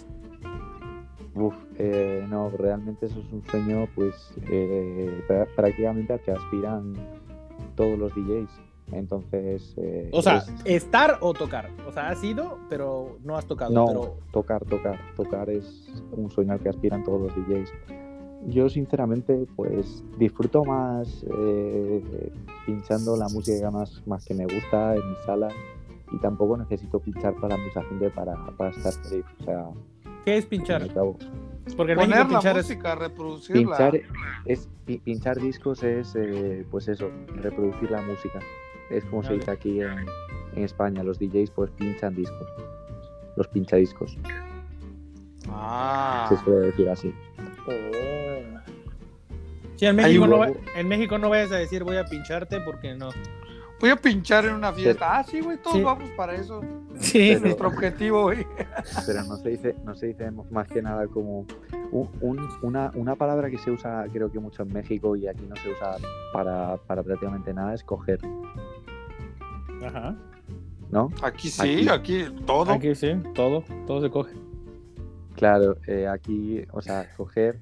Uf, eh, no, realmente eso es un sueño, pues eh, prá- prácticamente al que aspiran todos los DJs. Entonces, eh, O sea, es- estar o tocar. O sea, has ido, pero no has tocado. No, Pero tocar, tocar, tocar es un sueño al que aspiran todos los DJs. Yo sinceramente pues disfruto más eh, pinchando la música más, más que me gusta en mi sala y tampoco necesito pinchar para mucha gente para, para estar feliz. O sea, ¿qué es pinchar? Porque Poner México la pinchar es música, reproducirla. pinchar, es, pi- pinchar discos es eh, pues eso, reproducir la música. Es como se dice aquí en, en España, los DJs pues pinchan discos, los pinchadiscos, Ah. se suele decir así. Sí, en México, no, va- en México no vayas a decir voy a pincharte porque no. Voy a pinchar en una fiesta. Ah, sí, güey, todos Sí. vamos para eso. Sí, Es nuestro objetivo, güey. pero no se dice no se dice más que nada como un- un- una, una palabra que se usa creo que mucho en México y aquí no se usa para, para prácticamente nada es coger Ajá. ¿no? Aquí sí, aquí, todo. Aquí sí, todo, todo se coge. claro eh, aquí o sea coger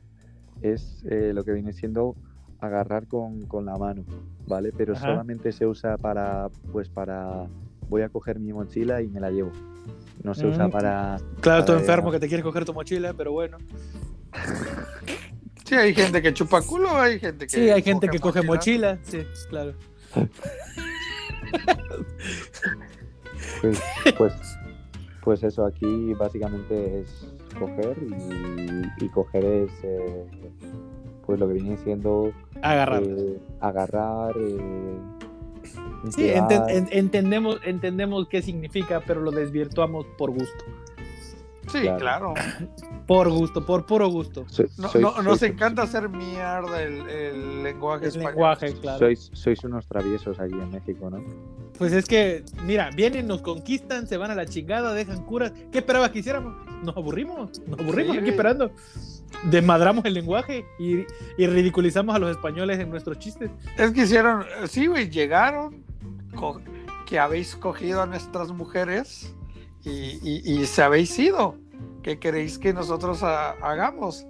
es eh, lo que viene siendo agarrar con, con la mano vale pero Ajá. solamente se usa para pues para voy a coger mi mochila y me la llevo no se usa Mm. para Claro, tú Para enfermo allá. que te quiere coger tu mochila, pero bueno. Sí, hay gente que chupa culo, hay gente que. Sí, hay gente que coge mochila, sí, claro. Pues, pues, pues eso, aquí básicamente es coger y, y coger es eh, pues lo que viene siendo Agarrar. eh, agarrar. eh, Sí, entendemos, entendemos qué significa, pero lo desvirtuamos por gusto. Sí, Claro. claro. Por gusto, por puro gusto. So- No- sois- no- nos sois- encanta hacer mierda el, el lenguaje El español. lenguaje, claro. Sois, sois unos traviesos allí en México, ¿no? Pues es que, mira, vienen, nos conquistan, se van a la chingada, dejan curas. ¿Qué esperabas que hiciéramos? Nos aburrimos, nos aburrimos Sí, aquí esperando. Desmadramos el lenguaje y, y ridiculizamos a los españoles en nuestros chistes. Es que hicieron, sí, güey, llegaron, que habéis cogido a nuestras mujeres y, y- y se habéis ido. ¿Qué queréis que nosotros ha- hagamos?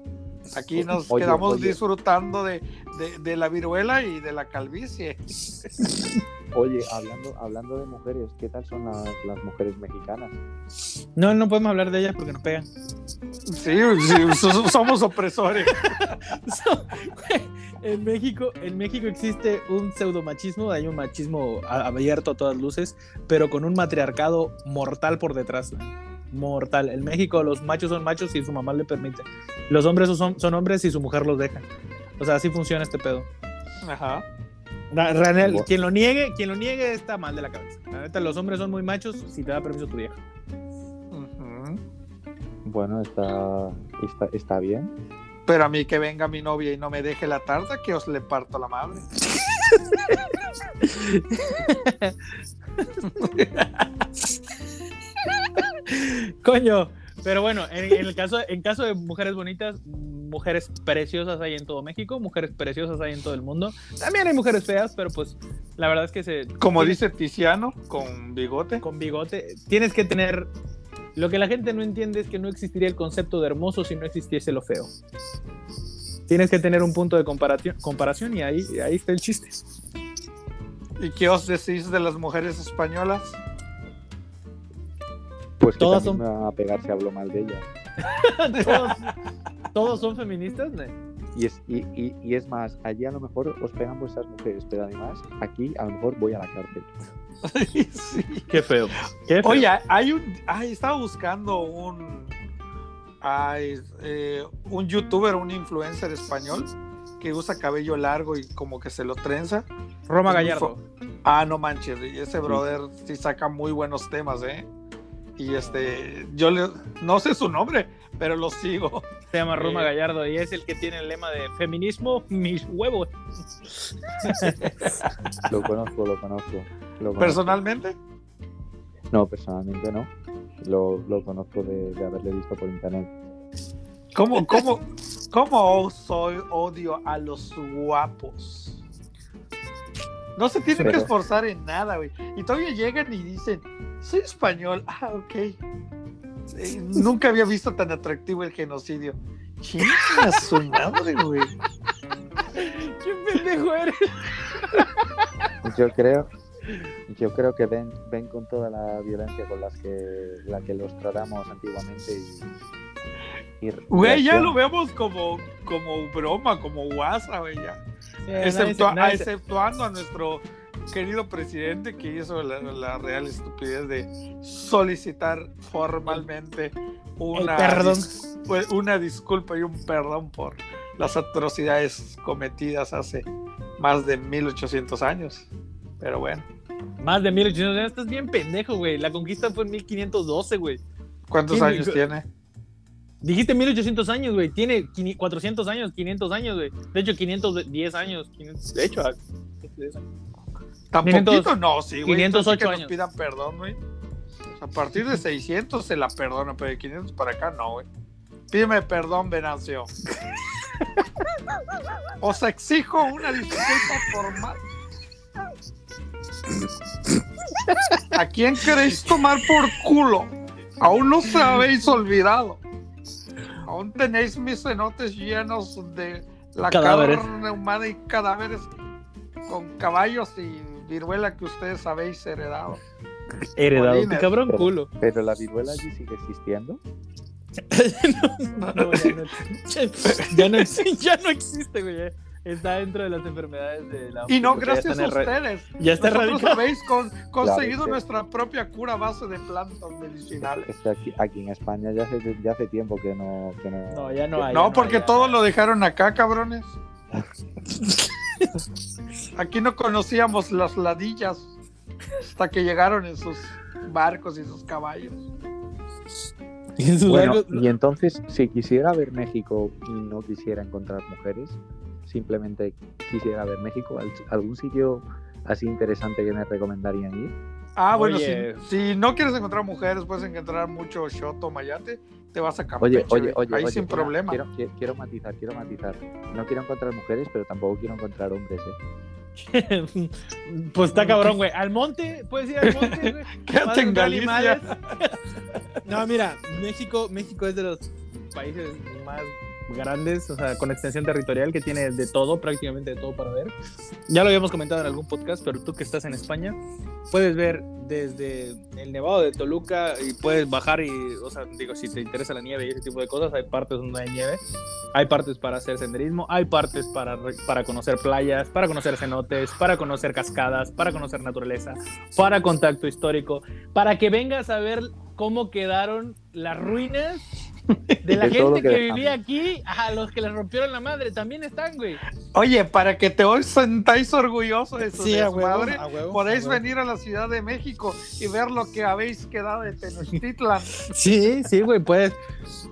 Aquí nos Oye, quedamos oye. disfrutando de, de- de la viruela y de la calvicie. Oye, hablando, hablando de mujeres, ¿qué tal son las, las mujeres mexicanas? No, no podemos hablar de ellas porque nos pegan. Sí, sí, so- somos opresores. En México, en México existe un pseudomachismo, hay un machismo abierto a todas luces, pero con un matriarcado mortal por detrás. Mortal. En México los machos son machos si su mamá le permite. Los hombres son, son hombres si su mujer los deja. O sea, así funciona este pedo. Ajá. Ra- Ranel, Bueno. quien lo niegue, quien lo niegue está mal de la cabeza. La neta, los hombres son muy machos si te da permiso tu vieja. Bueno, está, está, está bien. Pero a mí que venga mi novia y no me deje la tarta, que os le parto la madre. Coño, pero bueno, en, en el caso, en caso de mujeres bonitas, mujeres preciosas hay en todo México, mujeres preciosas hay en todo el mundo. También hay mujeres feas, pero pues la verdad es que se Como tienes- dice Tiziano, con bigote. con bigote, tienes que tener lo que la gente no entiende es que no existiría el concepto de hermoso si no existiese lo feo. Tienes que tener un punto de comparación, comparación y ahí, ahí está el chiste. ¿Y qué os decís de las mujeres españolas? Pues que Todas van a pegar si hablo mal de ellas. todos, todos son feministas, ¿no? Y es, y, y, y es más, allí a lo mejor os pegan vuestras mujeres, pero además aquí a lo mejor voy a la cárcel. sí. Qué feo. Qué feo. Oye, hay un. Ay, estaba buscando un. ay, eh, un youtuber, un influencer español que usa cabello largo y como que se lo trenza. Roma Gallardo. Ah, no manches, y ese brother sí saca muy buenos temas, ¿eh? Y este, yo le, no sé su nombre, pero lo sigo. Se llama Roma Eh. Gallardo y es el que tiene el lema de feminismo, mis huevos. Lo conozco, lo conozco. Lo. Personalmente, No, personalmente no. Lo, lo conozco de, de haberle visto por internet. ¿cómo, cómo, cómo soy odio a los guapos? No se tienen que esforzar en nada, güey. Y todavía llegan y dicen, soy español. Ah, ok. Eh, nunca había visto tan atractivo el genocidio. Chinga su madre, güey. ¿Qué pendejo eres? Yo creo, yo creo que ven, ven con toda la violencia con las que, la que los tratamos antiguamente y, y Güey, ya lo vemos como, como broma, como guasa, güey, ya. Se- exceptuando a nuestro querido presidente que hizo la, la real estupidez de solicitar formalmente una, perdón. dis- pues, una disculpa y un perdón por las atrocidades cometidas hace más de 1800 años. Pero bueno, Más de 1800 años. Estás bien pendejo, güey. La conquista fue en 1512, güey. ¿cuántos años tiene? Dijiste 1800 años, güey. Tiene 500 400 años, 500 años, güey. De hecho, 510 años. 500 de hecho, ah, 510 años. ¿Tan 500 poquito? No, sí, güey. 508 entonces que nos años. pidan perdón, güey. A partir de 600 se la perdona, pero de 500 para acá no, güey. Pídeme perdón, Venancio. Os exijo una disculpa formal. ¿A quién queréis tomar por culo? Aún no se habéis olvidado. Aún tenéis mis cenotes llenos de la Cadáveres. carne humana y cadáveres con caballos y viruela que ustedes habéis heredado. Heredado. Cabrón Pero- culo. Pero la viruela allí sigue existiendo. No, ya, no, ya, no, exi- ya no existe, güey. Está dentro de las enfermedades de la Y no gracias a ustedes. Ya está Nosotros habéis con- conseguido nuestra propia cura a base de plantas medicinales. Es que aquí, aquí en España ya hace, ya hace tiempo que no, que no. No, ya no hay. No, porque hay, ya todo no lo dejaron acá, cabrones. Aquí no conocíamos las ladillas hasta que llegaron en sus barcos y sus caballos. Y en sus Bueno, barcos- y entonces, si quisiera ver México y no quisiera encontrar mujeres, simplemente quisiera ver México, ¿al- ¿algún sitio así interesante que me recomendarían ir? Ah, bueno, Oye. si, si no quieres encontrar mujeres, puedes encontrar mucho shoto mayate, te vas a Campeche, Oye, oye, oye, ahí oye, sin una- problema. Quiero, quiero- quiero matizar, quiero matizar. No quiero encontrar mujeres, pero tampoco quiero encontrar hombres, ¿eh? pues está cabrón, güey. Al monte, puedes ir al monte, güey. Quédate en Galicia. No, mira, México, México es de los países más grandes, o sea, con extensión territorial, que tiene de todo, prácticamente de todo para ver. Ya lo habíamos comentado en algún podcast, pero tú que estás en España, puedes ver desde el Nevado de Toluca y puedes bajar y, o sea, digo, si te interesa la nieve y ese tipo de cosas, hay partes donde hay nieve, hay partes para hacer senderismo, hay partes para, para conocer playas, para conocer cenotes, para conocer cascadas, para conocer naturaleza, para contacto histórico, para que vengas a ver cómo quedaron las ruinas de la De gente que que, dejamos. vivía aquí, a los que les rompieron la madre, también están, güey. Oye, para que te os sentáis orgullosos de su Sí, a huevo, desmadre, a huevo, podéis a venir a la Ciudad de México y ver lo que habéis quedado de Tenochtitlan. Sí, sí, güey, puedes.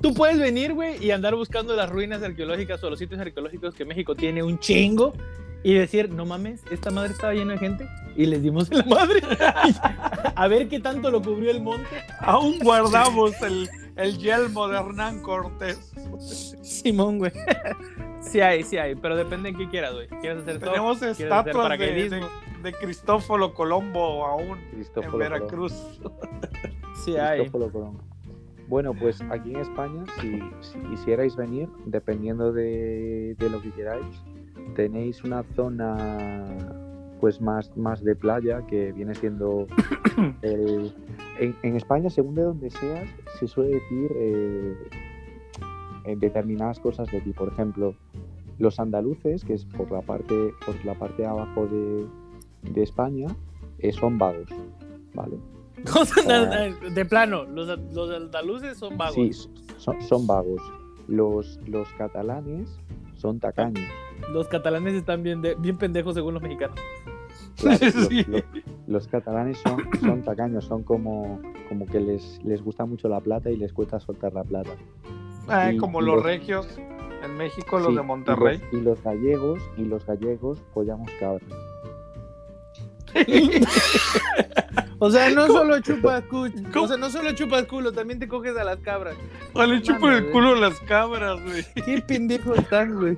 Tú puedes venir, güey, y andar buscando las ruinas arqueológicas o los sitios arqueológicos que México tiene un chingo y decir, no mames, esta madre estaba llena de gente y les dimos en la madre. a ver qué tanto lo cubrió el monte. Aún guardamos el, el yelmo de Hernán Cortés. Simón, güey. sí hay, sí hay, pero depende en qué quieras, güey. ¿Quieres hacer todo? Tenemos ¿Quieres hacer estatuas de, de, de Cristóforo Colombo aún en Cristóforo. Veracruz. Sí hay. Cristóforo Colón. Bueno, pues aquí en España, si, si quisierais venir, dependiendo de, de lo que queráis, tenéis una zona pues más, más de playa que viene siendo el- en, en España, según de donde seas, se suele decir eh, en determinadas cosas de ti. Por ejemplo, los andaluces, que es por la parte, por la parte de abajo de, de España, eh, son vagos, ¿vale? de plano, los, los andaluces son vagos. Sí, son, son vagos. Los, los catalanes son tacaños. Los catalanes están bien, de- bien pendejos según los mexicanos. Claro, los, Sí. los- los catalanes son, son tacaños, son como, como que les, les gusta mucho la plata y les cuesta soltar la plata. Ah, Y- como y los los- regios en México, los Sí, de y Monterrey. los- Y los, gallegos, y los gallegos follamos cabras. O sea, no solo chupas culo, o sea, no solo chupas culo, también te coges a las cabras. O le chupan el culo a las cabras, güey. Qué pendejos están, güey.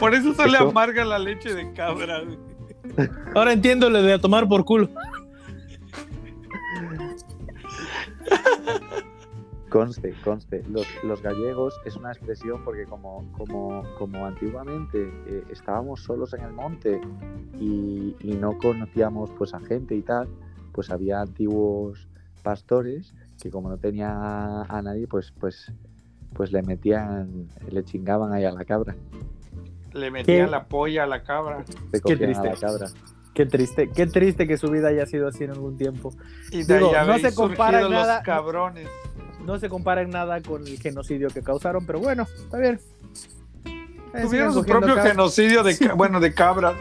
Por eso sale Eso- amarga la leche de cabra, güey. Ahora entiendo lo de a tomar por culo. Conste, conste. Los, los gallegos es una expresión porque como, como, como antiguamente eh, estábamos solos en el monte y, y no conocíamos pues a gente y tal, pues había antiguos pastores que como no tenía a nadie, pues, pues, pues le metían, le chingaban ahí a la cabra, Le metían ¿Qué? la polla a la cabra. cogían a triste. la cabra. Qué triste, qué triste que su vida haya sido así en algún tiempo. Y de Digo, ahí no se compara nada- los cabrones. No se compara en nada con el genocidio que causaron, pero bueno, está bien. Eh, Tuvieron su propio cabras. genocidio de, ca- bueno, de cabras.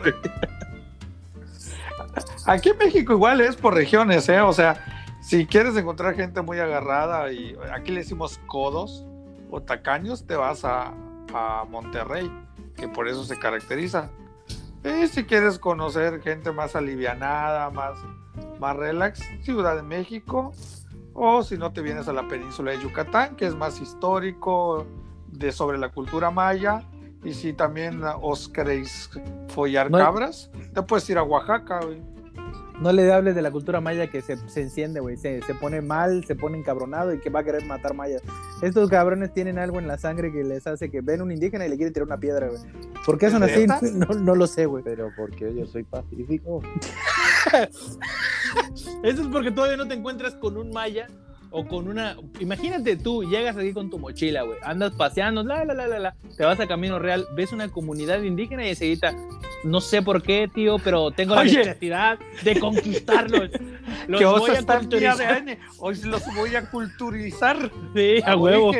Aquí en México igual es por regiones, ¿eh? O sea, si quieres encontrar gente muy agarrada y aquí le decimos codos o tacaños, te vas a, a Monterrey, que por eso se caracteriza. Y si quieres conocer gente más alivianada, más, más relax, Ciudad de México, o si no te vienes a la península de Yucatán, que es más histórico, de sobre la cultura maya, y si también ah, os queréis follar No- cabras, te puedes ir a Oaxaca, güey. No le hables de la cultura maya que se, se enciende, güey. Se, se pone mal, se pone encabronado y que va a querer matar mayas. Estos cabrones tienen algo en la sangre que les hace que ven un indígena y le quieren tirar una piedra, güey. ¿Por qué son así? No, no lo sé, güey. Pero porque yo soy pacífico. Eso es porque todavía no te encuentras con un maya o con una. Imagínate tú, llegas aquí con tu mochila, güey. Andas paseando, la, la, la, la, la. Te vas a Camino Real, ves una comunidad indígena y enseguida, no sé por qué, tío, pero tengo la Oye. necesidad de conquistar.los Los voy a culturizar. ADN, hoy los voy a culturizar. Sí, a huevo.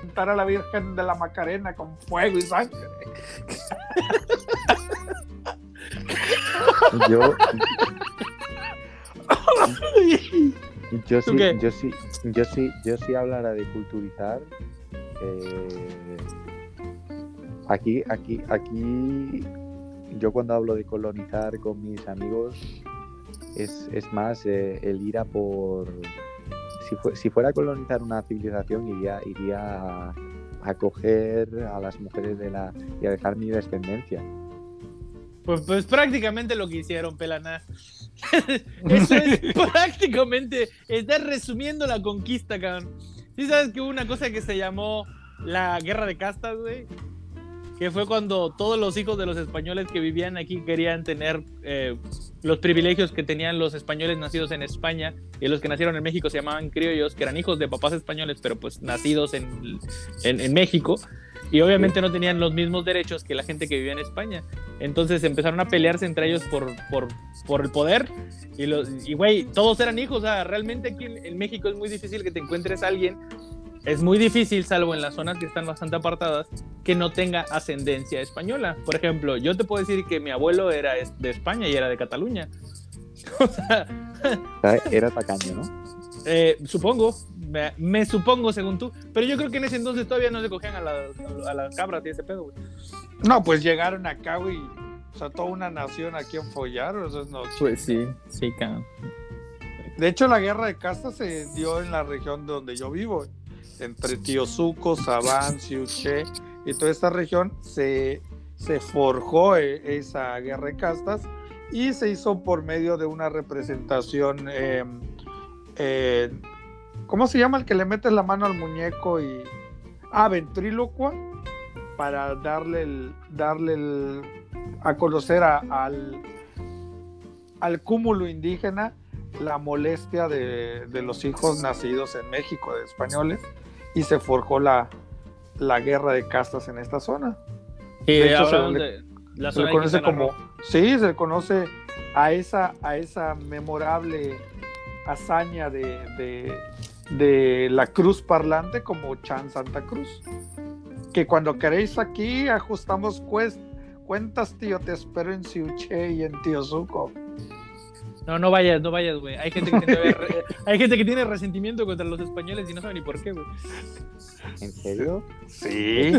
Cantar a la Virgen de la Macarena con fuego y sangre. Yo, Yo ¿Tú sí, qué? yo sí, yo sí, yo sí hablara de culturizar. eh, aquí, aquí, aquí, yo cuando hablo de colonizar con mis amigos es, es más eh, el ir a por. Si, fue- si fuera a colonizar una civilización, iría, iría a, a coger a las mujeres de la y a dejar mi descendencia. Pues, pues prácticamente lo que hicieron, Pelana. Eso es prácticamente. Estás resumiendo la conquista, cabrón. ¿Sí sabes que hubo una cosa que se llamó la guerra de castas, güey? Que fue cuando todos los hijos de los españoles que vivían aquí querían tener eh, los privilegios que tenían los españoles nacidos en España y los que nacieron en México se llamaban criollos, que eran hijos de papás españoles, pero pues nacidos en, en, en México. Y obviamente no tenían los mismos derechos que la gente que vivía en España. Entonces empezaron a pelearse entre ellos por, por, por el poder. Y, los, y, güey, todos eran hijos. O sea, realmente aquí en, en, México es muy difícil que te encuentres a alguien. Es muy difícil, salvo en las zonas que están bastante apartadas, que no tenga ascendencia española. Por ejemplo, yo te puedo decir que mi abuelo era de España y era de Cataluña. O sea, Era tacaño, ¿no? Eh, supongo, me, me, supongo según tú, pero yo creo que en ese entonces todavía no se cogían a las a la cabras y ese pedo, güey. No, pues llegaron acá, güey. O sea, toda una nación aquí en follar, eso es no. Pues sí, sí, cabrón. De hecho, la guerra de castas se dio en la región donde yo vivo, entre Tiozuco, Sabán, Siuché y toda esta región se, se forjó eh, esa guerra de castas y se hizo por medio de una representación. Eh, eh, ¿Cómo se llama el que le metes la mano al muñeco y. Ah, ventrílocua. Para darle el. darle el. a conocer a, al. al cúmulo indígena la molestia de, de, los hijos nacidos en México de españoles. Y se forjó la, la guerra de castas en esta zona. Y de hecho, se le, de la se le conoce como. Sí, se le conoce a esa, a esa memorable hazaña de, de, de, la cruz parlante como Chan Santa Cruz. Que cuando queréis aquí ajustamos cuest, cuentas, tío, te espero en Siuche y en Tiozuco. No, no vayas, no vayas, güey. Hay gente que tiene, hay gente que tiene resentimiento contra los españoles y no sabe ni por qué, güey. ¿En serio? Sí.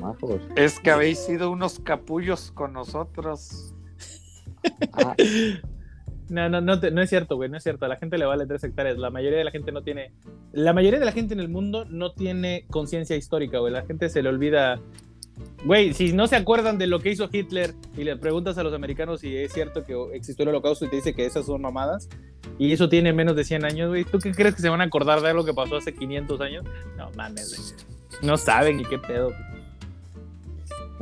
No, es que habéis sido unos capullos con nosotros. Ah. No, no, no, no es cierto, güey, no es cierto. A la gente le vale tres hectáreas. La mayoría de la gente no tiene. La mayoría de la gente en el mundo no tiene conciencia histórica, güey. La gente se le olvida. Güey, si no se acuerdan de lo que hizo Hitler y le preguntas a los americanos si es cierto que existió el holocausto y te dice que esas son mamadas, y eso tiene menos de 100 años, güey, ¿tú qué crees que se van a acordar de algo que pasó hace 500 años? No mames, güey. No saben ni qué pedo.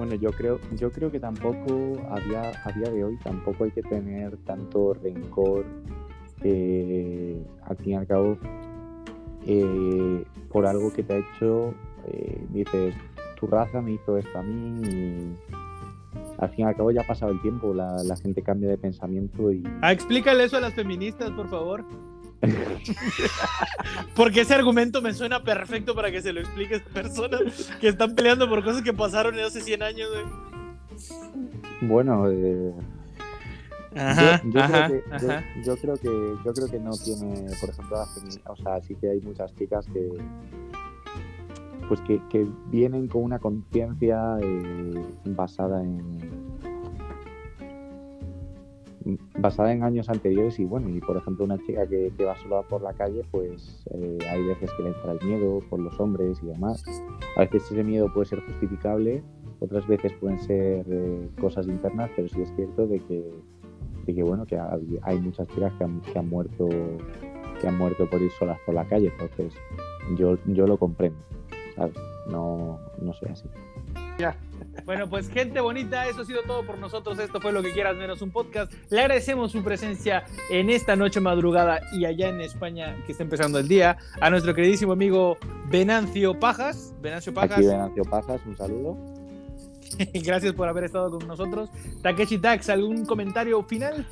Bueno, yo creo, yo creo que tampoco a día, a día de hoy tampoco hay que tener tanto rencor. Eh, al fin y al cabo, eh, por algo que te ha hecho, eh, dices, tu raza me hizo esto a mí y al fin y al cabo ya ha pasado el tiempo, la, la gente cambia de pensamiento y... Ah, explícale eso a las feministas, por favor. Porque ese argumento me suena perfecto para que se lo expliques a personas que están peleando por cosas que pasaron hace 100 años, güey. Bueno, eh, ajá, yo, yo, ajá, creo que, ajá. Yo, yo, creo que yo creo que no tiene, por ejemplo, la o sea, sí que hay muchas chicas que pues que, que vienen con una conciencia eh, basada en basada en años anteriores y bueno, y por ejemplo una chica que, va sola por la calle, pues eh, hay veces que le entra el miedo por los hombres y demás. A veces ese miedo puede ser justificable, otras veces pueden ser eh, cosas internas, pero sí es cierto de que, de que bueno, que hay, muchas chicas que han, que han muerto que han muerto por ir solas por la calle, entonces yo, yo lo comprendo. No, no soy así. Bueno, pues gente bonita, eso ha sido todo por nosotros. Esto fue lo que quieras menos un podcast. Le agradecemos su presencia en esta noche madrugada y allá en España que está empezando el día. A nuestro queridísimo amigo Venancio Pajas. Venancio Pajas. Aquí Venancio Pajas, un saludo. Gracias por haber estado con nosotros. Takeshi Tax, ¿algún comentario final?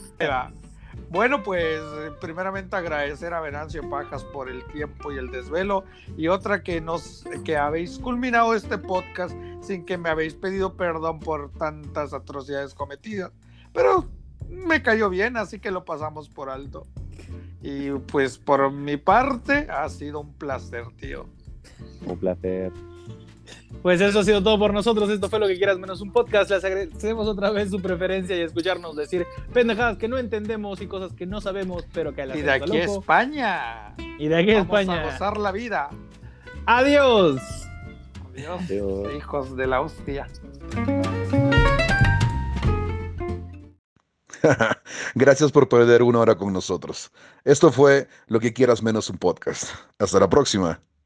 Bueno, pues primeramente agradecer a Venancio Pajas por el tiempo y el desvelo y otra que nos que habéis culminado este podcast sin que me habéis pedido perdón por tantas atrocidades cometidas, pero me cayó bien, así que lo pasamos por alto. Y pues por mi parte ha sido un placer, tío. Un placer. Pues eso ha sido todo por nosotros. Esto fue lo que quieras menos un podcast. Les agradecemos otra vez su preferencia y escucharnos decir pendejadas que no entendemos y cosas que no sabemos, pero que a la Y de aquí a España. Y de aquí a Vamos España. a gozar la vida. Adiós. Adiós, Adiós. hijos de la hostia. Gracias por perder una hora con nosotros. Esto fue Lo que quieras menos un podcast. Hasta la próxima.